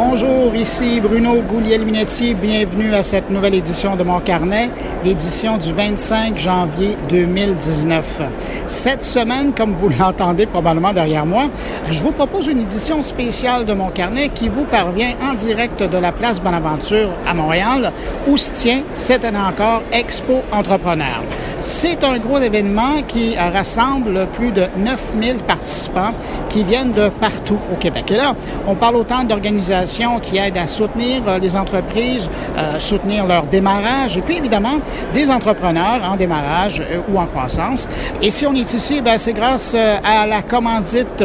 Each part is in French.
Bonjour, ici Bruno Gouliel-Minetti. Bienvenue à cette nouvelle édition de mon carnet, l'édition du 25 janvier 2019. Cette semaine, comme vous l'entendez probablement derrière moi, je vous propose une édition spéciale de mon carnet qui vous parvient en direct de la place Bonaventure à Montréal, où se tient cette année encore Expo Entrepreneur. C'est un gros événement qui rassemble plus de 9000 participants qui viennent de partout au Québec. Et là, on parle autant d'organisations qui aident à soutenir euh, les entreprises, euh, soutenir leur démarrage, et puis évidemment des entrepreneurs en démarrage euh, ou en croissance. Et si on est ici, ben, c'est grâce euh, à la commandite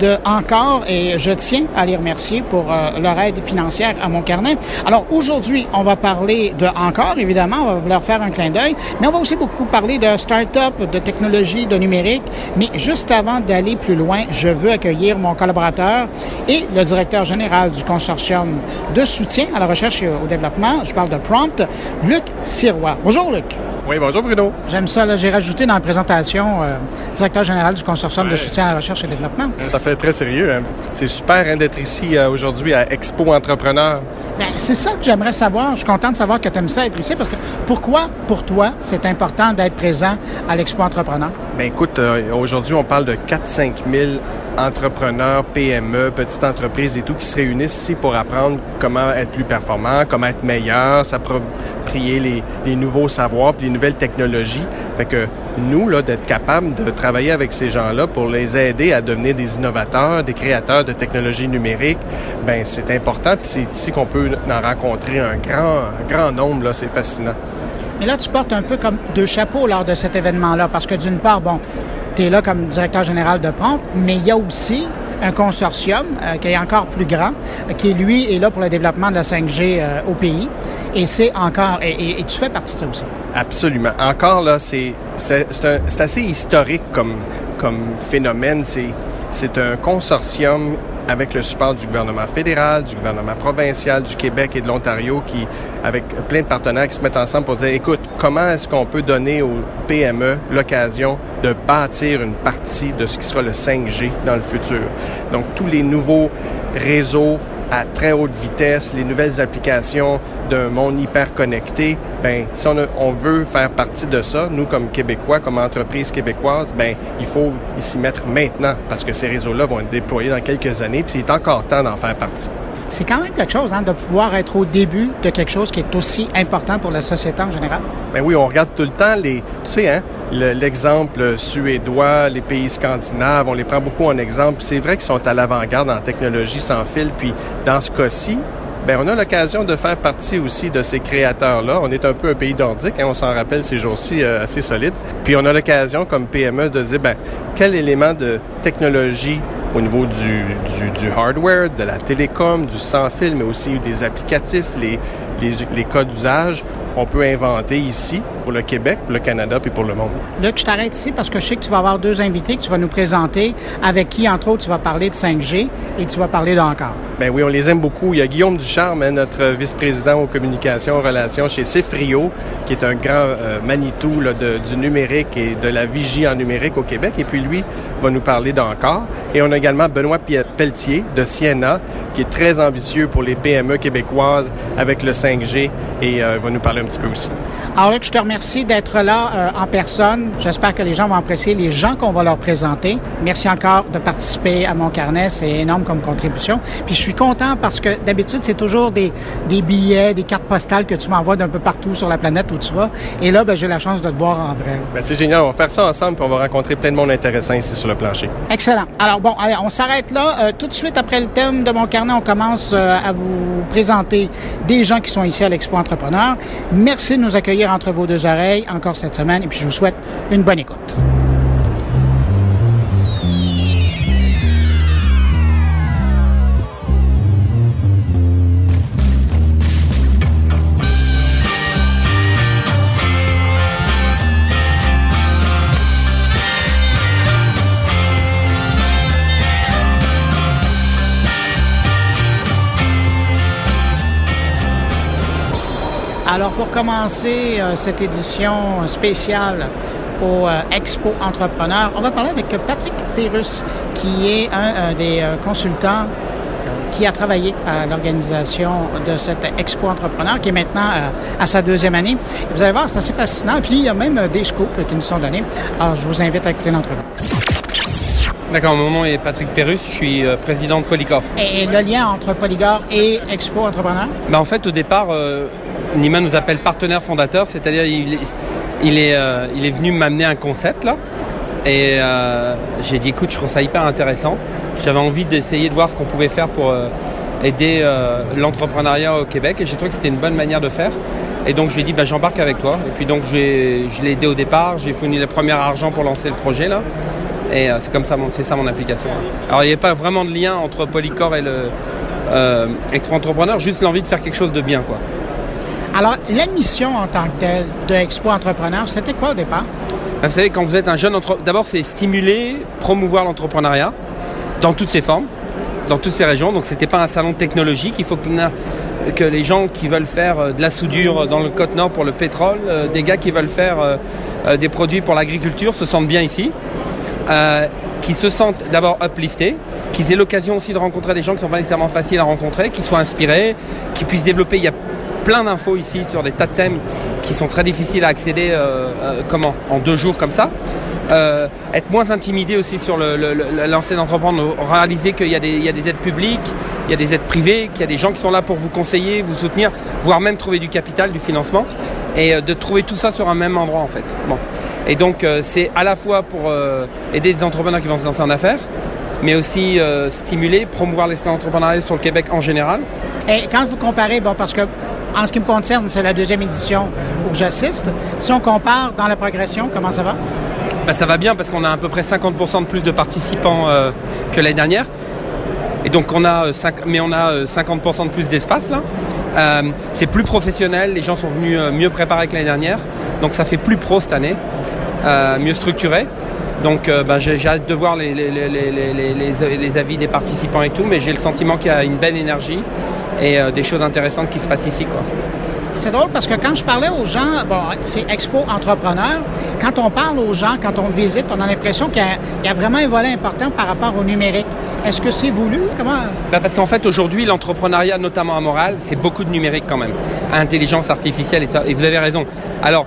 de Encore, et je tiens à les remercier pour euh, leur aide financière à mon carnet. Alors aujourd'hui, on va parler de Encore, évidemment, on va leur faire un clin d'œil, mais on va aussi beaucoup parler de start-up, de technologie, de numérique. Mais juste avant d'aller plus loin, je veux accueillir mon collaborateur et le directeur général du consortium de soutien à la recherche et au développement. Je parle de Prompt, Luc Sirois. Bonjour, Luc. Oui, bonjour Bruno. J'aime ça. là. J'ai rajouté dans la présentation euh, directeur général du consortium de soutien à la recherche et développement. Ça fait très sérieux. hein. C'est super hein, d'être ici euh, aujourd'hui à Expo Entrepreneur. Ben, c'est ça que j'aimerais savoir. Je suis content de savoir que tu aimes ça être ici parce que pourquoi, pour toi, c'est important d'être présent à l'Expo Entrepreneur? Ben écoute, euh, aujourd'hui on parle de 4-5 000 entrepreneurs, PME, petites entreprises et tout qui se réunissent ici pour apprendre comment être plus performant, comment être meilleur, s'approprier les, nouveaux savoirs puis les nouvelles technologies. Fait que nous, là, d'être capable de travailler avec ces gens-là pour les aider à devenir des innovateurs, des créateurs de technologies numériques, ben c'est important puis c'est ici qu'on peut en rencontrer un grand, grand nombre, là, c'est fascinant. Mais là, tu portes un peu comme deux chapeaux lors de cet événement-là, parce que d'une part, bon, tu là comme directeur général de Prompt, mais il y a aussi un consortium euh, qui est encore plus grand, qui lui est là pour le développement de la 5G euh, au pays. Et c'est encore, et, tu fais partie de ça aussi. Absolument. Encore là, c'est assez historique comme comme phénomène. C'est un consortium avec le support du gouvernement fédéral, du gouvernement provincial, du Québec et de l'Ontario, qui avec plein de partenaires qui se mettent ensemble pour dire, écoute, comment est-ce qu'on peut donner aux PME l'occasion de bâtir une partie de ce qui sera le 5G dans le futur? Donc tous les nouveaux réseaux à très haute vitesse, les nouvelles applications d'un monde hyper connecté, ben si on, veut faire partie de ça, nous comme Québécois, comme entreprise québécoise, ben il faut s'y mettre maintenant parce que ces réseaux-là vont être déployés dans quelques années, puis il est encore temps d'en faire partie. C'est quand même quelque chose hein, de pouvoir être au début de quelque chose qui est aussi important pour la société en général. Ben oui, on regarde tout le temps les, tu sais, hein, le- l'exemple suédois, les pays scandinaves, on les prend beaucoup en exemple. C'est vrai qu'ils sont à l'avant-garde en technologie sans fil. Puis dans ce cas-ci, ben on a l'occasion de faire partie aussi de ces créateurs-là. On est un peu un pays nordique, hein, on s'en rappelle ces jours-ci euh, assez solide. Puis on a l'occasion comme PME de dire ben quel élément de technologie au niveau du, du, hardware, de la télécom, du sans fil, mais aussi des applicatifs, les, les, les cas d'usage, on peut inventer ici pour le Québec, pour le Canada puis pour le monde. Luc, je t'arrête ici parce que je sais que tu vas avoir deux invités que tu vas nous présenter, avec qui, entre autres, tu vas parler de 5G et tu vas parler d'encore. Ben oui, on les aime beaucoup. Il y a Guillaume Ducharme, hein, notre vice-président aux communications, relations chez Cifrio, qui est un grand euh, Manitou là, de- du numérique et de la vigie en numérique au Québec. Et puis lui va nous parler d'encore. Et on a également Benoît Pelletier de Siena, qui est très ambitieux pour les PME québécoises avec le 5G et euh, va nous parler un petit peu aussi. Alors Luc, je te remercie d'être là euh, en personne. J'espère que les gens vont apprécier les gens qu'on va leur présenter. Merci encore de participer à mon carnet. C'est énorme comme contribution. Puis je suis content parce que d'habitude, c'est toujours des, des billets, des cartes postales que tu m'envoies d'un peu partout sur la planète où tu vas. Et là, ben, j'ai la chance de te voir en vrai. Ben, c'est génial, on va faire ça ensemble puis on va rencontrer plein de monde intéressant ici sur le plancher. Excellent. Alors bon, allez, on s'arrête là. Euh, tout de suite après le thème de mon carnet, on commence euh, à vous présenter des gens qui sont ici à l'Expo Entrepreneur. Merci de nous accueillir entre vos deux oreilles encore cette semaine et puis je vous souhaite une bonne écoute. Alors, pour commencer euh, cette édition spéciale au euh, Expo Entrepreneur, on va parler avec Patrick Pérus, qui est un, un des euh, consultants qui a travaillé à l'organisation de cette Expo Entrepreneur, qui est maintenant à sa deuxième année. Vous allez voir, c'est assez fascinant. Puis, il y a même des scoops qui nous sont donnés. Alors, je vous invite à écouter l'entrevue. D'accord, mon nom est Patrick Perrus, je suis président de Polycorp. Et, le lien entre Polycorp et Expo Entrepreneur? Ben, en fait, au départ, Nima nous appelle partenaire fondateur, c'est-à-dire il est, il est, il est venu m'amener un concept là. Et euh, j'ai dit écoute, je trouve ça hyper intéressant. J'avais envie d'essayer de voir ce qu'on pouvait faire pour euh, aider euh, l'entrepreneuriat au Québec et j'ai trouvé que c'était une bonne manière de faire. Et donc je lui ai dit bah, j'embarque avec toi. Et puis donc je l'ai aidé au départ, j'ai fourni le premier argent pour lancer le projet là. Et c'est comme ça, c'est ça mon application. Alors il n'y a pas vraiment de lien entre Polycor et le Expo Entrepreneur, juste l'envie de faire quelque chose de bien quoi. Alors, la mission en tant que telle de Expo Entrepreneur, c'était quoi au départ? Vous savez, quand vous êtes un jeune entrepreneur, d'abord c'est stimuler, promouvoir l'entrepreneuriat dans toutes ses formes, dans toutes ses régions. Donc c'était pas un salon technologique, il faut que, que les gens qui veulent faire euh, de la soudure dans le Côte Nord pour le pétrole, euh, des gars qui veulent faire euh, des produits pour l'agriculture se sentent bien ici. Euh, qui se sentent d'abord upliftés, qu'ils aient l'occasion aussi de rencontrer des gens qui ne sont pas nécessairement faciles à rencontrer, qui soient inspirés, qui puissent développer. Il y a plein d'infos ici sur des tas de thèmes qui sont très difficiles à accéder euh, euh, comment en deux jours comme ça. Euh, être moins intimidé aussi sur le, le, lancer d'entreprendre, réaliser qu'il y, a des, des aides publiques, il y a des aides privées, qu'il y a des gens qui sont là pour vous conseiller, vous soutenir, voire même trouver du capital, du financement, et de trouver tout ça sur un même endroit en fait. Bon. Et donc c'est à la fois pour aider des entrepreneurs qui vont se lancer en affaires, mais aussi stimuler, promouvoir l'esprit entrepreneurial sur le Québec en général. Et quand vous comparez, bon, parce que en ce qui me concerne, c'est la deuxième édition où j'assiste. Si on compare dans la progression, comment ça va? Ben, ça va bien parce qu'on a à peu près 50% de plus de participants euh, que l'année dernière. Et donc on a, euh, mais on a 50% euh, de plus d'espace là. c'est plus professionnel, les gens sont venus mieux préparés que l'année dernière. Donc ça fait plus pro cette année, mieux structuré. Donc ben, j'ai hâte de voir les, les, avis des participants et tout, mais j'ai le sentiment qu'il y a une belle énergie et euh, des choses intéressantes qui se passent ici. Quoi. C'est drôle parce que quand je parlais aux gens, bon, c'est Expo Entrepreneur, quand on parle aux gens, quand on visite, on a l'impression qu'il y, a vraiment un volet important par rapport au numérique. Est-ce que c'est voulu? Comment? Ben parce qu'en fait, aujourd'hui, l'entrepreneuriat, notamment à Montréal, c'est beaucoup de numérique quand même. Intelligence artificielle et ça. Et vous avez raison. Alors,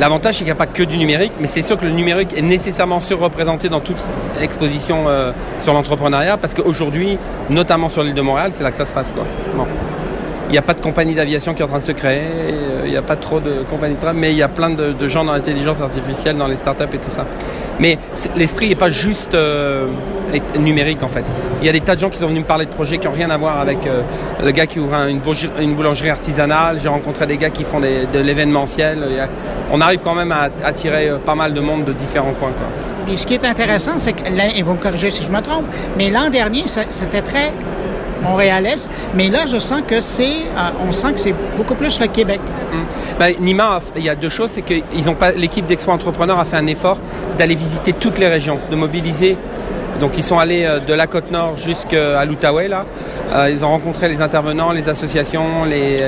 L'avantage, c'est qu'il n'y a pas que du numérique, mais c'est sûr que le numérique est nécessairement surreprésenté dans toute exposition euh, sur l'entrepreneuriat, parce qu'aujourd'hui, notamment sur l'île de Montréal, c'est là que ça se passe. Quoi. Il n'y a pas de compagnie d'aviation qui est en train de se créer, euh, il n'y a pas trop de compagnies de tram, mais il y a plein de, gens dans l'intelligence artificielle, dans les startups et tout ça. Mais l'esprit n'est pas juste euh, numérique en fait. Il y a des tas de gens qui sont venus me parler de projets qui n'ont rien à voir avec euh, le gars qui ouvre une, boulangerie, artisanale. J'ai rencontré des gars qui font de l'événementiel. On arrive quand même à attirer pas mal de monde de différents coins. Quoi. Ce qui est intéressant, c'est que, me si je me trompe, mais l'an dernier, c'était très montréalaise. Mais là, je sens que c'est, euh, on sent que c'est beaucoup plus le Québec. Hum. Ben, Nima, il y a deux choses, c'est que ils ont pas, l'équipe d'Expo Entrepreneurs a fait un effort d'aller visiter toutes les régions, de mobiliser. Donc ils sont allés euh, de la côte nord jusqu'à l'Outaouais là. Euh, ils ont rencontré les intervenants, les associations, les,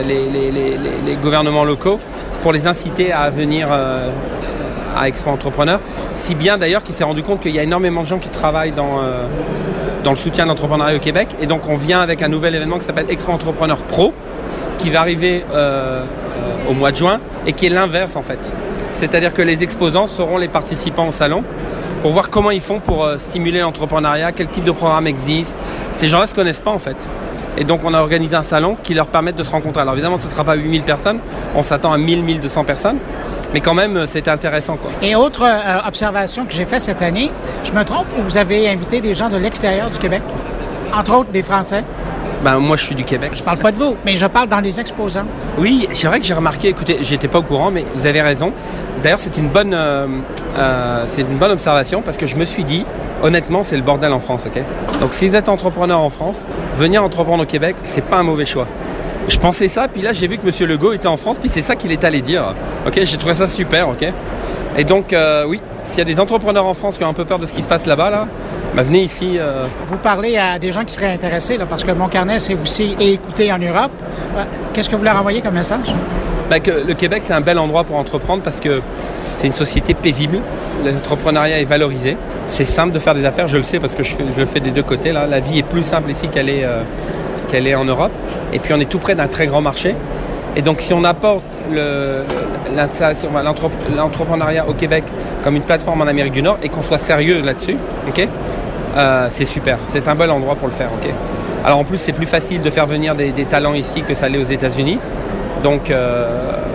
gouvernements locaux pour les inciter à venir à Expo Entrepreneurs. Si bien d'ailleurs qu'il s'est rendu compte qu'il y a énormément de gens qui travaillent dans dans le soutien de l'entrepreneuriat au Québec. Et donc on vient avec un nouvel événement qui s'appelle Expo Entrepreneur Pro, qui va arriver euh, euh, au mois de juin et qui est l'inverse en fait. C'est-à-dire que les exposants seront les participants au salon pour voir comment ils font pour euh, stimuler l'entrepreneuriat, quel type de programme existe. Ces gens-là ne se connaissent pas en fait. Et donc on a organisé un salon qui leur permet de se rencontrer. Alors évidemment ce ne sera pas 8000 personnes, on s'attend à 1000, 1200 personnes. Mais quand même, euh, c'était intéressant. Quoi. Et autre euh, observation que j'ai faite cette année, je me trompe ou vous avez invité des gens de l'extérieur du Québec? Entre autres, des Français? Ben, moi, je suis du Québec. Je parle pas de vous, mais je parle dans les exposants. Oui, c'est vrai que j'ai remarqué, écoutez, j'étais pas au courant, mais vous avez raison. D'ailleurs, c'est une bonne, euh, c'est une bonne observation parce que je me suis dit, honnêtement, c'est le bordel en France, ok? Donc, si vous êtes entrepreneur en France, venir entreprendre au Québec, c'est pas un mauvais choix je pensais ça, puis là j'ai vu que M. Legault était en France, puis c'est ça qu'il est allé dire. Ok, j'ai trouvé ça super, ok. Et donc euh, oui, s'il y a des entrepreneurs en France qui ont un peu peur de ce qui se passe là-bas, là, bah, venez ici. Euh. Vous parlez à des gens qui seraient intéressés, là, parce que mon carnet c'est aussi écouté en Europe. Euh, qu'est-ce que vous leur envoyez comme message? Bah, que le Québec c'est un bel endroit pour entreprendre parce que c'est une société paisible, l'entrepreneuriat est valorisé. c'est simple de faire des affaires, je le sais parce que je, fais, je le fais des deux côtés. Là. La vie est plus simple ici qu'elle est, euh, qu'elle est en Europe. Et puis on est tout près d'un très grand marché. Et donc si on apporte l'entrepreneuriat au Québec comme une plateforme en Amérique du Nord et qu'on soit sérieux là-dessus, ok, euh, c'est super. C'est un bel endroit pour le faire, ok. Alors en plus c'est plus facile de faire venir des, talents ici que ça l'est aux États-Unis. Donc euh,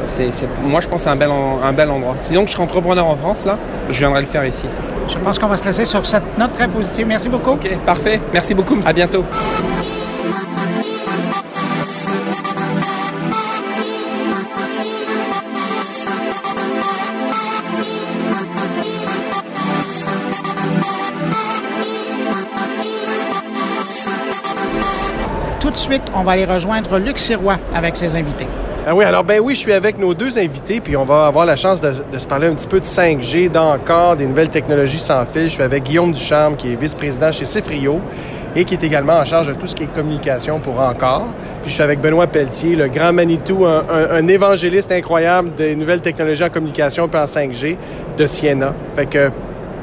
c'est, moi je pense que c'est un bel, un bel endroit. Si donc je serais entrepreneur en France là, je viendrai le faire ici. Je pense qu'on va se laisser sur cette note très positive. Merci beaucoup. OK, parfait. Merci beaucoup. À bientôt. Tout de suite, on va aller rejoindre Luc Sirois avec ses invités. Ah oui, alors ben oui, je suis avec nos deux invités, puis on va avoir la chance de, se parler un petit peu de 5G, d'encore, des nouvelles technologies sans fil. Je suis avec Guillaume Ducharme, qui est vice-président chez Cifrio et qui est également en charge de tout ce qui est communication pour Encore. Puis je suis avec Benoît Pelletier, le grand Manitou, un, évangéliste incroyable des nouvelles technologies en communication puis en 5G de Siena. Fait que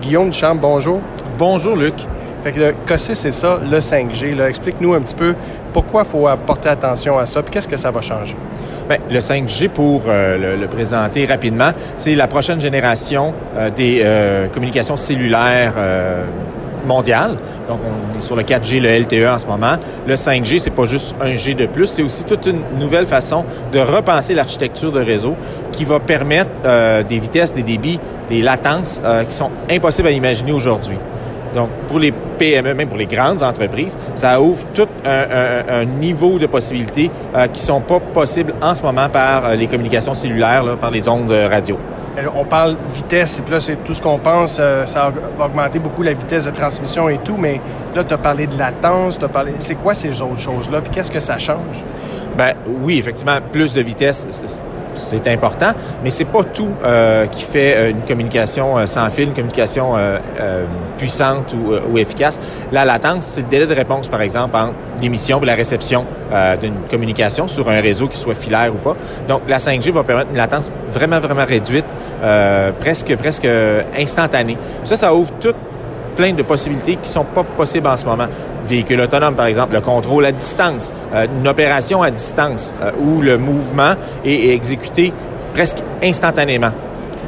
Guillaume Ducharme, bonjour. Bonjour Luc. Fait que le COSI, c'est ça, le 5G. Explique-nous un petit peu pourquoi il faut porter attention à ça, puis qu'est-ce que ça va changer? Bien, le 5G, pour euh, le, présenter rapidement, c'est la prochaine génération euh, des euh, communications cellulaires mondiales. Donc, on est sur le 4G, le LTE en ce moment. Le 5G, c'est pas juste un G de plus, c'est aussi toute une nouvelle façon de repenser l'architecture de réseau qui va permettre des vitesses, des débits, des latences qui sont impossibles à imaginer aujourd'hui. Donc, pour les PME, même pour les grandes entreprises, ça ouvre tout un, niveau de possibilités euh, qui sont pas possibles en ce moment par euh, les communications cellulaires, par les ondes radio. On parle vitesse, et puis là, c'est tout ce qu'on pense. Euh, ça va augmenter beaucoup la vitesse de transmission et tout, mais là, tu as parlé de latence, tu as parlé. C'est quoi ces autres choses-là, puis qu'est-ce que ça change? Ben oui, effectivement, plus de vitesse, c'est important, mais c'est pas tout euh, qui fait euh, une communication euh, sans fil, une communication puissante ou, efficace. La latence, c'est le délai de réponse, par exemple, entre l'émission et la réception d'une communication sur un réseau qui soit filaire ou pas. Donc, la 5G va permettre une latence vraiment, vraiment réduite, presque, presque instantanée. Ça, ça ouvre tout plein de possibilités qui sont pas possibles en ce moment. Véhicule autonome, par exemple, le contrôle à distance, euh, une opération à distance euh, où le mouvement est, exécuté presque instantanément.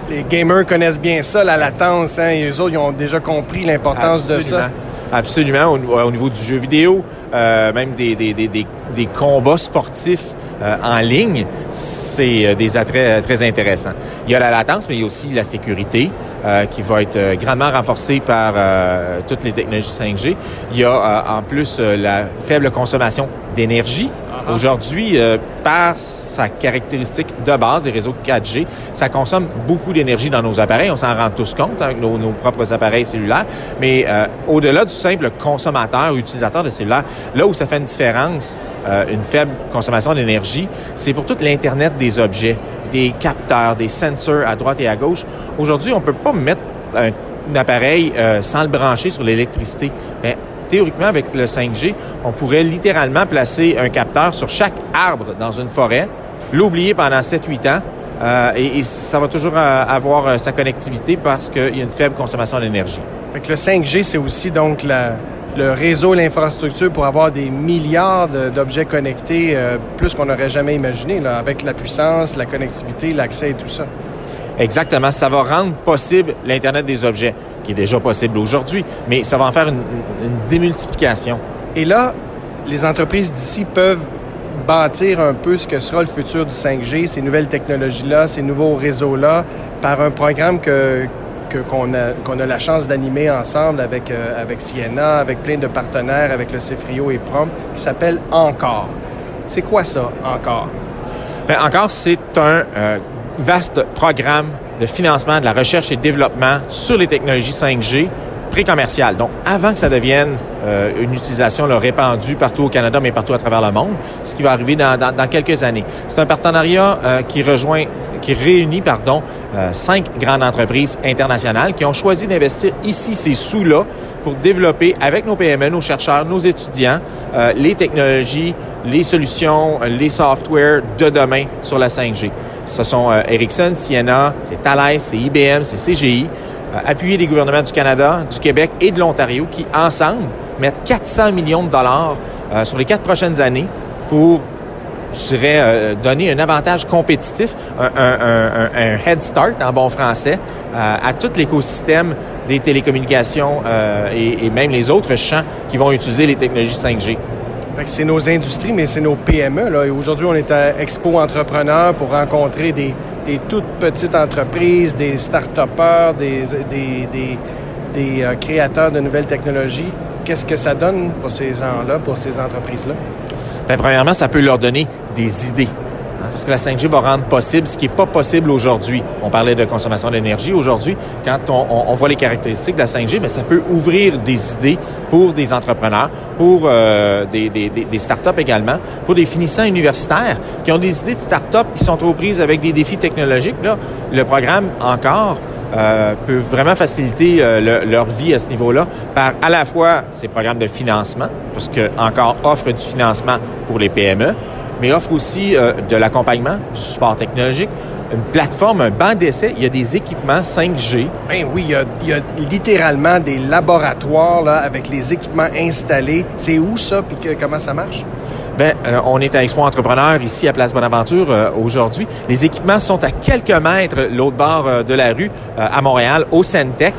Les gamers connaissent bien ça, la latence. Hein, et eux autres, ils ont déjà compris l'importance de ça. Absolument. Au, niveau du jeu vidéo, euh, même des, des, des, des, combats sportifs en ligne, c'est des attraits très intéressants. Il y a la latence, mais il y a aussi la sécurité. Euh, qui va être euh, grandement renforcé par euh, toutes les technologies 5G. Il y a en plus la faible consommation d'énergie. Uh-huh. Aujourd'hui, par sa caractéristique de base des réseaux 4G, ça consomme beaucoup d'énergie dans nos appareils. On s'en rend tous compte avec nos, propres appareils cellulaires. Mais au-delà du simple consommateur ou utilisateur de cellulaire, là où ça fait une différence, une faible consommation d'énergie, c'est pour tout l'Internet des objets des capteurs, des sensors à droite et à gauche. Aujourd'hui, on peut pas mettre un, appareil euh, sans le brancher sur l'électricité. Mais théoriquement, avec le 5G, on pourrait littéralement placer un capteur sur chaque arbre dans une forêt, l'oublier pendant 7-8 ans, euh, et, ça va toujours euh, avoir sa connectivité parce qu'il y a une faible consommation d'énergie. Fait le 5G, c'est aussi donc la, le réseau, l'infrastructure pour avoir des milliards d'objets connectés, euh, plus qu'on n'aurait jamais imaginé, là, avec la puissance, la connectivité, l'accès et tout ça. Exactement. Ça va rendre possible l'Internet des objets, qui est déjà possible aujourd'hui, mais ça va en faire une, une démultiplication. Et là, les entreprises d'ici peuvent bâtir un peu ce que sera le futur du 5G, ces nouvelles technologies-là, ces nouveaux réseaux-là, par un programme que, qu'on a, qu'on a la chance d'animer ensemble avec, euh, avec avec plein de partenaires, avec le Cefrio et Prom, qui s'appelle Encore. C'est quoi ça, Encore? Bien, Encore, c'est un euh, vaste programme de financement de la recherche et développement sur les technologies 5G Donc, avant que ça devienne euh, une utilisation répandue partout au Canada, mais partout à travers le monde, ce qui va arriver dans, quelques années. C'est un partenariat euh, qui rejoint, qui réunit, pardon, euh, cinq grandes entreprises internationales qui ont choisi d'investir ici ces sous-là pour développer avec nos PME, nos chercheurs, nos étudiants, les technologies, les solutions, les softwares de demain sur la 5G. Ce sont Ericsson, Sienna, c'est Thales, c'est IBM, c'est CGI. Appuyer les gouvernements du Canada, du Québec et de l'Ontario qui, ensemble, mettent 400 millions de dollars sur les quatre prochaines années pour je euh, donner un avantage compétitif, un, head start en bon français euh, à tout l'écosystème des télécommunications euh, et, même les autres champs qui vont utiliser les technologies 5G. C'est nos industries, mais c'est nos PME. Aujourd'hui, on est à Expo Entrepreneurs pour rencontrer des, toutes petites entreprises, des start-upers, des, des créateurs de nouvelles technologies. Qu'est-ce que ça donne pour ces gens-là, pour ces entreprises-là? Bien, premièrement, ça peut leur donner des idées. Hein, parce que la 5G va rendre possible ce qui n'est pas possible aujourd'hui. On parlait de consommation d'énergie aujourd'hui. Quand on, voit les caractéristiques de la 5G, mais ça peut ouvrir des idées pour des entrepreneurs, pour euh, des, des, des startups également, pour des finissants universitaires qui ont des idées de startups qui sont trop prises avec des défis technologiques. Là, le programme encore euh, peut vraiment faciliter euh, leur vie à ce niveau-là par à la fois ces programmes de financement, parce que encore offre du financement pour les PME, mais offre aussi euh, de l'accompagnement, du support technologique, une plateforme, un banc d'essai. Il y a des équipements 5G. Ben oui, il y a, il y a littéralement des laboratoires là, avec les équipements installés. C'est où ça, puis comment ça marche? Ben, euh, on est à Expo Entrepreneur ici à Place Bonaventure euh, aujourd'hui. Les équipements sont à quelques mètres l'autre bord euh, de la rue à Montréal, au Centec,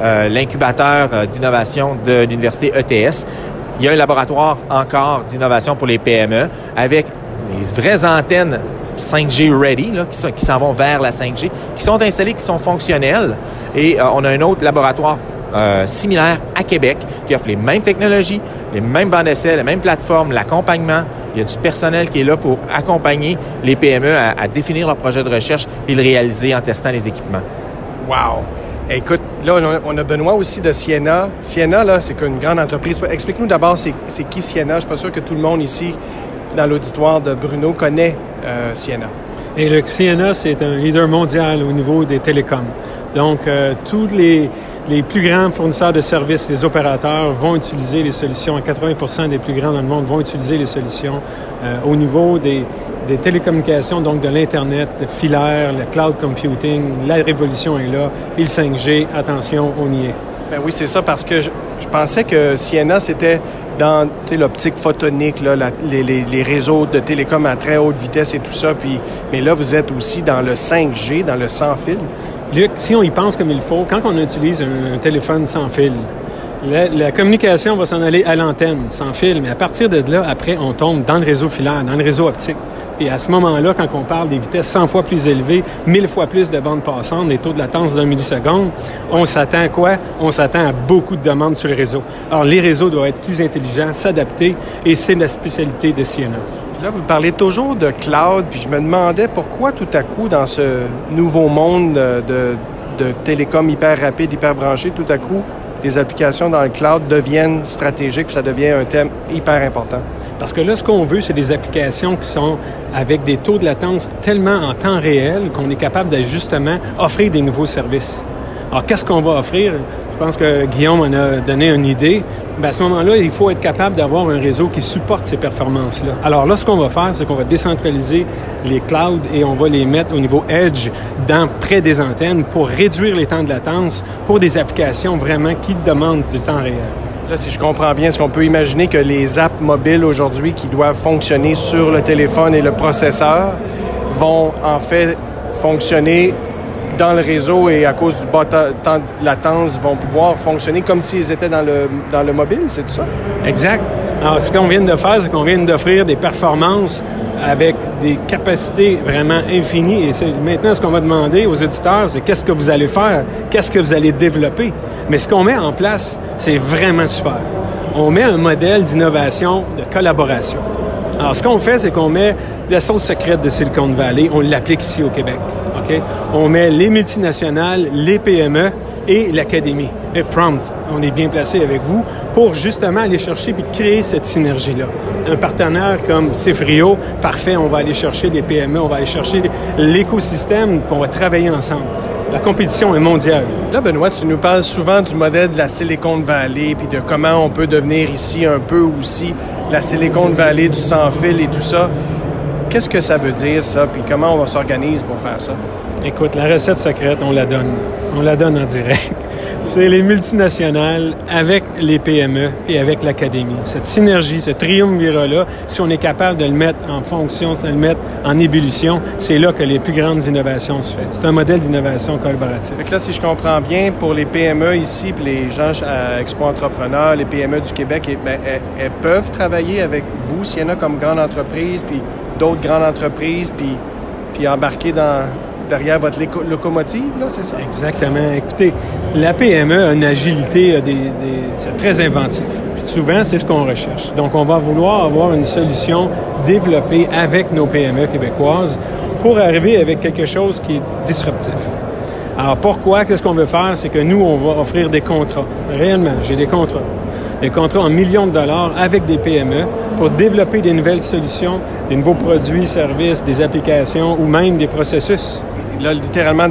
l'incubateur d'innovation de l'université ETS. Il y a un laboratoire encore d'innovation pour les PME avec des vraies antennes 5G ready, qui s'en vont vers la 5G, qui sont installées, qui sont fonctionnelles. Et on a un autre laboratoire euh, similaire à Québec qui offre les mêmes technologies, les mêmes bancs d'essai, les mêmes plateformes, l'accompagnement. Il y a du personnel qui est là pour accompagner les PME à, définir leur projet de recherche et le réaliser en testant les équipements. Wow! Écoute, là, on a Benoît aussi de Siena. Siena, là, c'est une grande entreprise. Explique-nous d'abord, c'est qui Siena? Je suis pas sûr que tout le monde ici, dans l'auditoire de Bruno, connaît euh, Siena. Et le Siena, c'est un leader mondial au niveau des télécoms. Donc, euh, tous les, les plus grands fournisseurs de services, les opérateurs, vont utiliser les solutions. 80 des plus grands dans le monde vont utiliser les solutions euh, au niveau des, des, télécommunications, donc de l'Internet, de filaire, le cloud computing. La révolution est là. Et le 5G, attention, on y est. Ben oui, c'est ça, parce que je, pensais que Siena, c'était dans l'optique photonique, là, les, les, réseaux de télécom à très haute vitesse et tout ça. Puis, mais là, vous êtes aussi dans le 5G, dans le sans fil. Luc, si on y pense comme il faut, quand on utilise un, téléphone sans fil, la, communication va s'en aller à l'antenne, sans fil, mais à partir de là, après, on tombe dans le réseau filaire, dans le réseau optique. Et à ce moment-là, quand on parle des vitesses 100 fois plus élevées, 1000 fois plus de bandes passantes, des taux de latence d'un milliseconde, on s'attend à quoi? On s'attend à beaucoup de demandes sur les réseaux. Alors, les réseaux doivent être plus intelligents, s'adapter, et c'est la spécialité de Siena. Là, vous parlez toujours de cloud, puis je me demandais pourquoi tout à coup, dans ce nouveau monde de, de télécom hyper rapide, hyper branché, tout à coup, les applications dans le cloud deviennent stratégiques, puis ça devient un thème hyper important. Parce que là, ce qu'on veut, c'est des applications qui sont avec des taux de latence tellement en temps réel qu'on est capable de justement offrir des nouveaux services. Alors, qu'est-ce qu'on va offrir? Je pense que Guillaume en a donné une idée. Bien, à ce moment-là, il faut être capable d'avoir un réseau qui supporte ces performances-là. Alors là, ce qu'on va faire, c'est qu'on va décentraliser les clouds et on va les mettre au niveau edge, dans près des antennes, pour réduire les temps de latence pour des applications vraiment qui demandent du temps réel. Là, si je comprends bien, est-ce qu'on peut imaginer que les apps mobiles aujourd'hui qui doivent fonctionner sur le téléphone et le processeur vont en fait fonctionner dans le réseau et à cause du bas temps de latence vont pouvoir fonctionner comme s'ils étaient dans le, dans le mobile, c'est tout ça? Exact. Alors, ce qu'on vient de faire, c'est qu'on vient d'offrir des performances avec des capacités vraiment infinies. Et maintenant, ce qu'on va demander aux auditeurs, c'est qu'est-ce que vous allez faire? Qu'est-ce que vous allez développer? Mais ce qu'on met en place, c'est vraiment super. On met un modèle d'innovation, de collaboration. Alors, ce qu'on fait, c'est qu'on met la sauce secrète de Silicon Valley, on l'applique ici au Québec. On met les multinationales, les PME et l'académie. Et Prompt, on est bien placé avec vous pour justement aller chercher et créer cette synergie-là. Un partenaire comme Cefrio, parfait, on va aller chercher les PME, on va aller chercher l'écosystème, puis on va travailler ensemble. La compétition est mondiale. Là, Benoît, tu nous parles souvent du modèle de la Silicon Valley, puis de comment on peut devenir ici un peu aussi la Silicon Valley du sans-fil et tout ça. Qu'est-ce que ça veut dire, ça? Puis comment on s'organise pour faire ça? Écoute, la recette secrète, on la donne. On la donne en direct. C'est les multinationales avec les PME et avec l'académie. Cette synergie, ce triumvirat-là, si on est capable de le mettre en fonction, de le mettre en ébullition, c'est là que les plus grandes innovations se font. C'est un modèle d'innovation collaborative. Que là, si je comprends bien, pour les PME ici, puis les gens à Expo Entrepreneurs, les PME du Québec, eh ben, elles, elles, peuvent travailler avec vous s'il y en a comme grande entreprise, puis d'autres grandes entreprises, puis embarquer dans, derrière votre locomotive, là, c'est ça? Exactement. Écoutez, la PME a une agilité, c'est très inventif. Souvent, c'est ce qu'on recherche. Donc, on va vouloir avoir une solution développée avec nos PME québécoises pour arriver avec quelque chose qui est disruptif. Alors, pourquoi? Qu'est-ce qu'on veut faire? C'est que nous, on va offrir des contrats. Réellement, j'ai des contrats des contrats en millions de dollars avec des PME pour développer des nouvelles solutions, des nouveaux produits, services, des applications ou même des processus. Là, littéralement,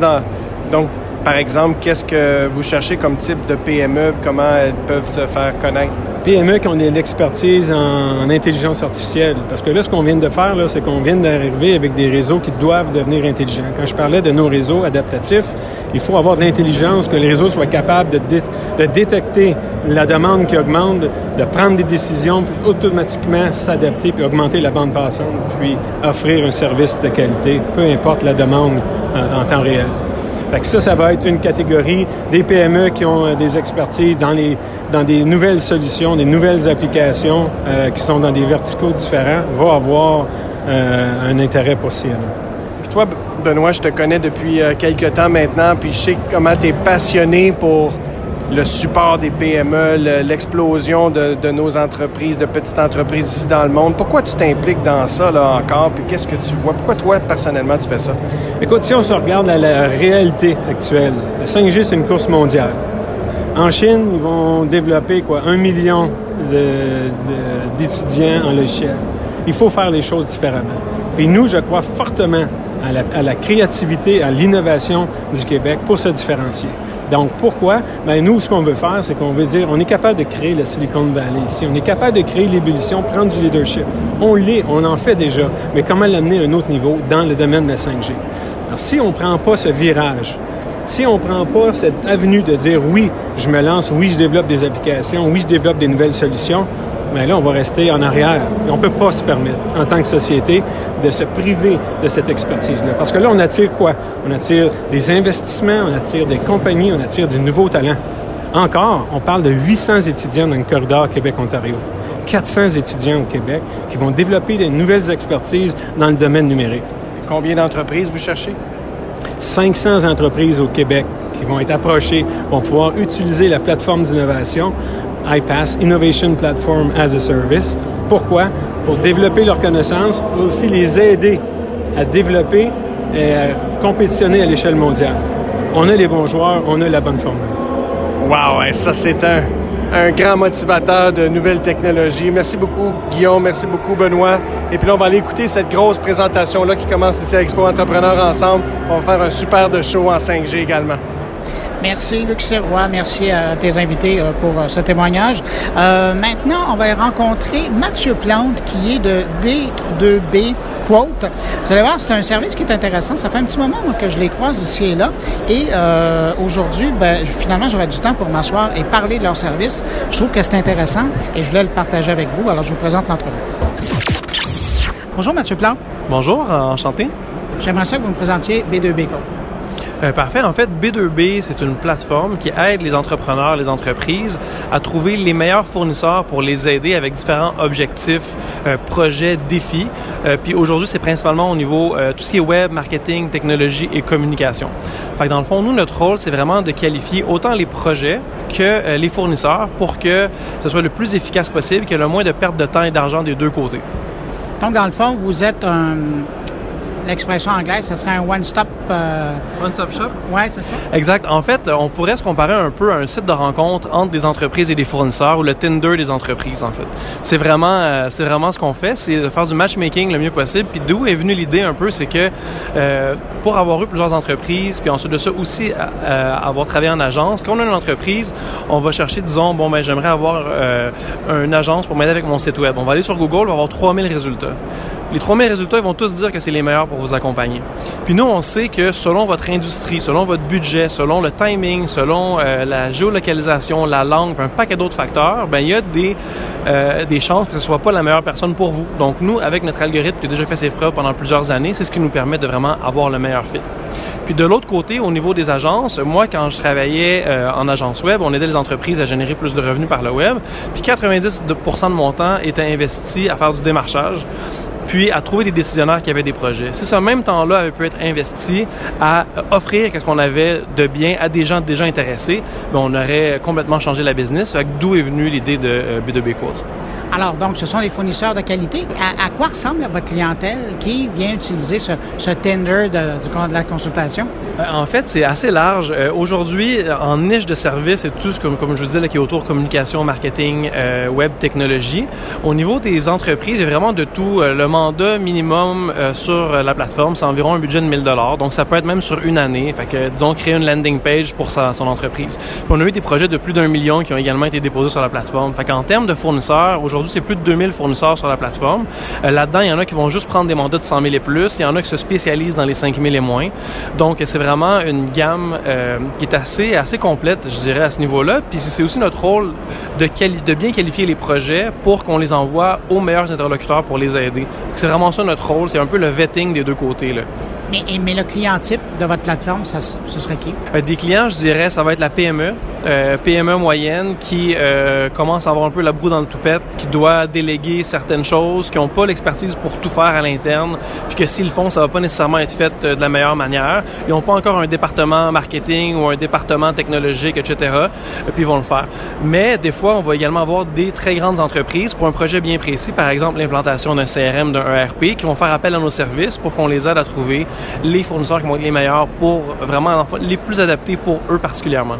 donc, par exemple, qu'est-ce que vous cherchez comme type de PME? Comment elles peuvent se faire connaître? PME qui ont l'expertise en, en, intelligence artificielle. Parce que là, ce qu'on vient de faire, c'est qu'on vient d'arriver avec des réseaux qui doivent devenir intelligents. Quand je parlais de nos réseaux adaptatifs, il faut avoir de l'intelligence, que les réseaux soient capables de, dé de, détecter la demande qui augmente, de prendre des décisions, puis automatiquement s'adapter, puis augmenter la bande passante, puis offrir un service de qualité, peu importe la demande en, en temps réel. Fait que ça, ça va être une catégorie des PME qui ont des expertises dans, les, dans des nouvelles solutions, des nouvelles applications euh, qui sont dans des verticaux différents, va avoir euh, un intérêt possible. Puis toi, Benoît, je te connais depuis euh, quelques temps maintenant, puis je sais comment tu es passionné pour le support des PME, l'explosion de, nos entreprises, de petites entreprises ici dans le monde. Pourquoi tu t'impliques dans ça là encore? Puis qu'est-ce que tu vois? Pourquoi toi, personnellement, tu fais ça? Écoute, si on se regarde à la réalité actuelle, le 5G, c'est une course mondiale. En Chine, ils vont développer quoi, un million d'étudiants en logiciel. Il faut faire les choses différemment. Puis nous, je crois fortement à la, à la créativité, à l'innovation du Québec pour se différencier. Donc, pourquoi? Bien, nous, ce qu'on veut faire, c'est qu'on veut dire, on est capable de créer le Silicon Valley ici. On est capable de créer l'ébullition, prendre du leadership. On l'est, on en fait déjà. Mais comment l'amener à un autre niveau dans le domaine de la 5G? Alors, si on ne prend pas ce virage, si on ne prend pas cette avenue de dire, oui, je me lance, oui, je développe des applications, oui, je développe des nouvelles solutions, mais là, on va rester en arrière. on ne peut pas se permettre, en tant que société, de se priver de cette expertise-là. Parce que là, on attire quoi? On attire des investissements, on attire des compagnies, on attire du nouveau talent. Encore, on parle de 800 étudiants dans le corridor Québec-Ontario. 400 étudiants au Québec qui vont développer des nouvelles expertises dans le domaine numérique. Combien d'entreprises vous cherchez? 500 entreprises au Québec qui vont être approchées, vont pouvoir utiliser la plateforme d'innovation iPass, Innovation Platform as a Service. Pourquoi? Pour développer leurs connaissances, aussi les aider à développer et à compétitionner à l'échelle mondiale. On a les bons joueurs, on a la bonne formule. Wow, ça c'est un, un grand motivateur de nouvelles technologies. Merci beaucoup Guillaume, merci beaucoup Benoît. Et puis là, on va aller écouter cette grosse présentation-là qui commence ici à Expo Entrepreneurs Ensemble. On va faire un super de show en 5G également. Merci, Luc Serrois. Merci à tes invités pour ce témoignage. Euh, maintenant, on va rencontrer Mathieu Plante, qui est de B2B Quote. Vous allez voir, c'est un service qui est intéressant. Ça fait un petit moment que je les croise ici et là. Et euh, aujourd'hui, ben, finalement, j'aurai du temps pour m'asseoir et parler de leur service. Je trouve que c'est intéressant et je voulais le partager avec vous. Alors, je vous présente l'entrevue. Bonjour, Mathieu Plante. Bonjour, enchanté. J'aimerais ça que vous me présentiez B2B Quote. Euh, parfait. En fait, B2B, c'est une plateforme qui aide les entrepreneurs, les entreprises à trouver les meilleurs fournisseurs pour les aider avec différents objectifs, euh, projets, défis. Euh, puis aujourd'hui, c'est principalement au niveau euh, tout ce qui est web, marketing, technologie et communication. Fait que dans le fond, nous, notre rôle, c'est vraiment de qualifier autant les projets que les fournisseurs pour que ce soit le plus efficace possible, qu'il y ait le moins de perte de temps et d'argent des deux côtés. Donc, dans le fond, vous êtes un l'expression anglaise, ce serait un one-stop... Euh... One-stop shop? Oui, c'est ça. Exact. En fait, on pourrait se comparer un peu à un site de rencontre entre des entreprises et des fournisseurs ou le Tinder des entreprises, en fait. C'est vraiment, euh, c'est vraiment ce qu'on fait, c'est de faire du matchmaking le mieux possible. Puis d'où est venue l'idée un peu, c'est que euh, pour avoir eu plusieurs entreprises, puis ensuite de ça aussi euh, avoir travaillé en agence, quand on a une entreprise, on va chercher, disons, bon, ben j'aimerais avoir une agence pour m'aider avec mon site web. On va aller sur Google, on va avoir 3000 résultats. Les 3000 résultats, ils vont tous dire que c'est les meilleurs pour vous accompagner. Puis nous, on sait que selon votre industrie, selon votre budget, selon le timing, selon euh, la géolocalisation, la langue, un paquet d'autres facteurs, ben il y a des, euh, des chances que ce soit pas la meilleure personne pour vous. Donc nous, avec notre algorithme qui a déjà fait ses preuves pendant plusieurs années, c'est ce qui nous permet de vraiment avoir le meilleur fit. Puis de l'autre côté, au niveau des agences, moi, quand je travaillais euh, en agence web, on aidait les entreprises à générer plus de revenus par le web. Puis 90% de mon temps était investi à faire du démarchage puis à trouver des décisionnaires qui avaient des projets. Si ce même temps-là avait pu être investi à offrir ce qu'on avait de bien à des gens déjà intéressés, ben, on aurait complètement changé la business. D'où est venue l'idée de B2B euh, Quotes. Alors, donc, ce sont les fournisseurs de qualité. À, quoi ressemble votre clientèle qui vient utiliser ce, tender de, du, de la consultation? Euh, en fait, c'est assez large. Euh, aujourd'hui, en niche de service et tout ce comme, comme je vous disais, qui est autour communication, marketing, euh, web, technologie. Au niveau des entreprises, il y a vraiment de tout. le mandat minimum sur la plateforme, c'est environ un budget de 1000 dollars. Donc, ça peut être même sur une année. Fait que, disons, créer une landing page pour sa, son entreprise. On a eu des projets de plus d'un million qui ont également été déposés sur la plateforme. Fait qu'en termes de fournisseurs, aujourd'hui, c'est plus de 2000 fournisseurs sur la plateforme. Euh, là-dedans, il y en a qui vont juste prendre des mandats de 100 000 et plus. Il y en a qui se spécialisent dans les 5 000 et moins. Donc, c'est vraiment une gamme euh, qui est assez, assez complète, je dirais, à ce niveau-là. Puis c'est aussi notre rôle de bien qualifier les projets pour qu'on les envoie aux meilleurs interlocuteurs pour les aider. C'est vraiment ça notre rôle. C'est un peu le vetting des deux côtés. Là. Mais, mais, le client type de votre plateforme, ça, ce serait qui? Euh, des clients, je dirais, ça va être la PME. Euh, PME moyenne qui euh, commence à avoir un peu la broue dans le toupette, qui doit déléguer certaines choses, qui n'ont pas l'expertise pour tout faire à l'interne, puis que s'ils le font, ça va pas nécessairement être fait euh, de la meilleure manière. Ils n'ont pas encore un département marketing ou un département technologique, etc. Et puis ils vont le faire. Mais des fois, on va également avoir des très grandes entreprises pour un projet bien précis, par exemple l'implantation d'un CRM, d'un ERP, qui vont faire appel à nos services pour qu'on les aide à trouver les fournisseurs qui vont être les meilleurs pour vraiment les plus adaptés pour eux particulièrement.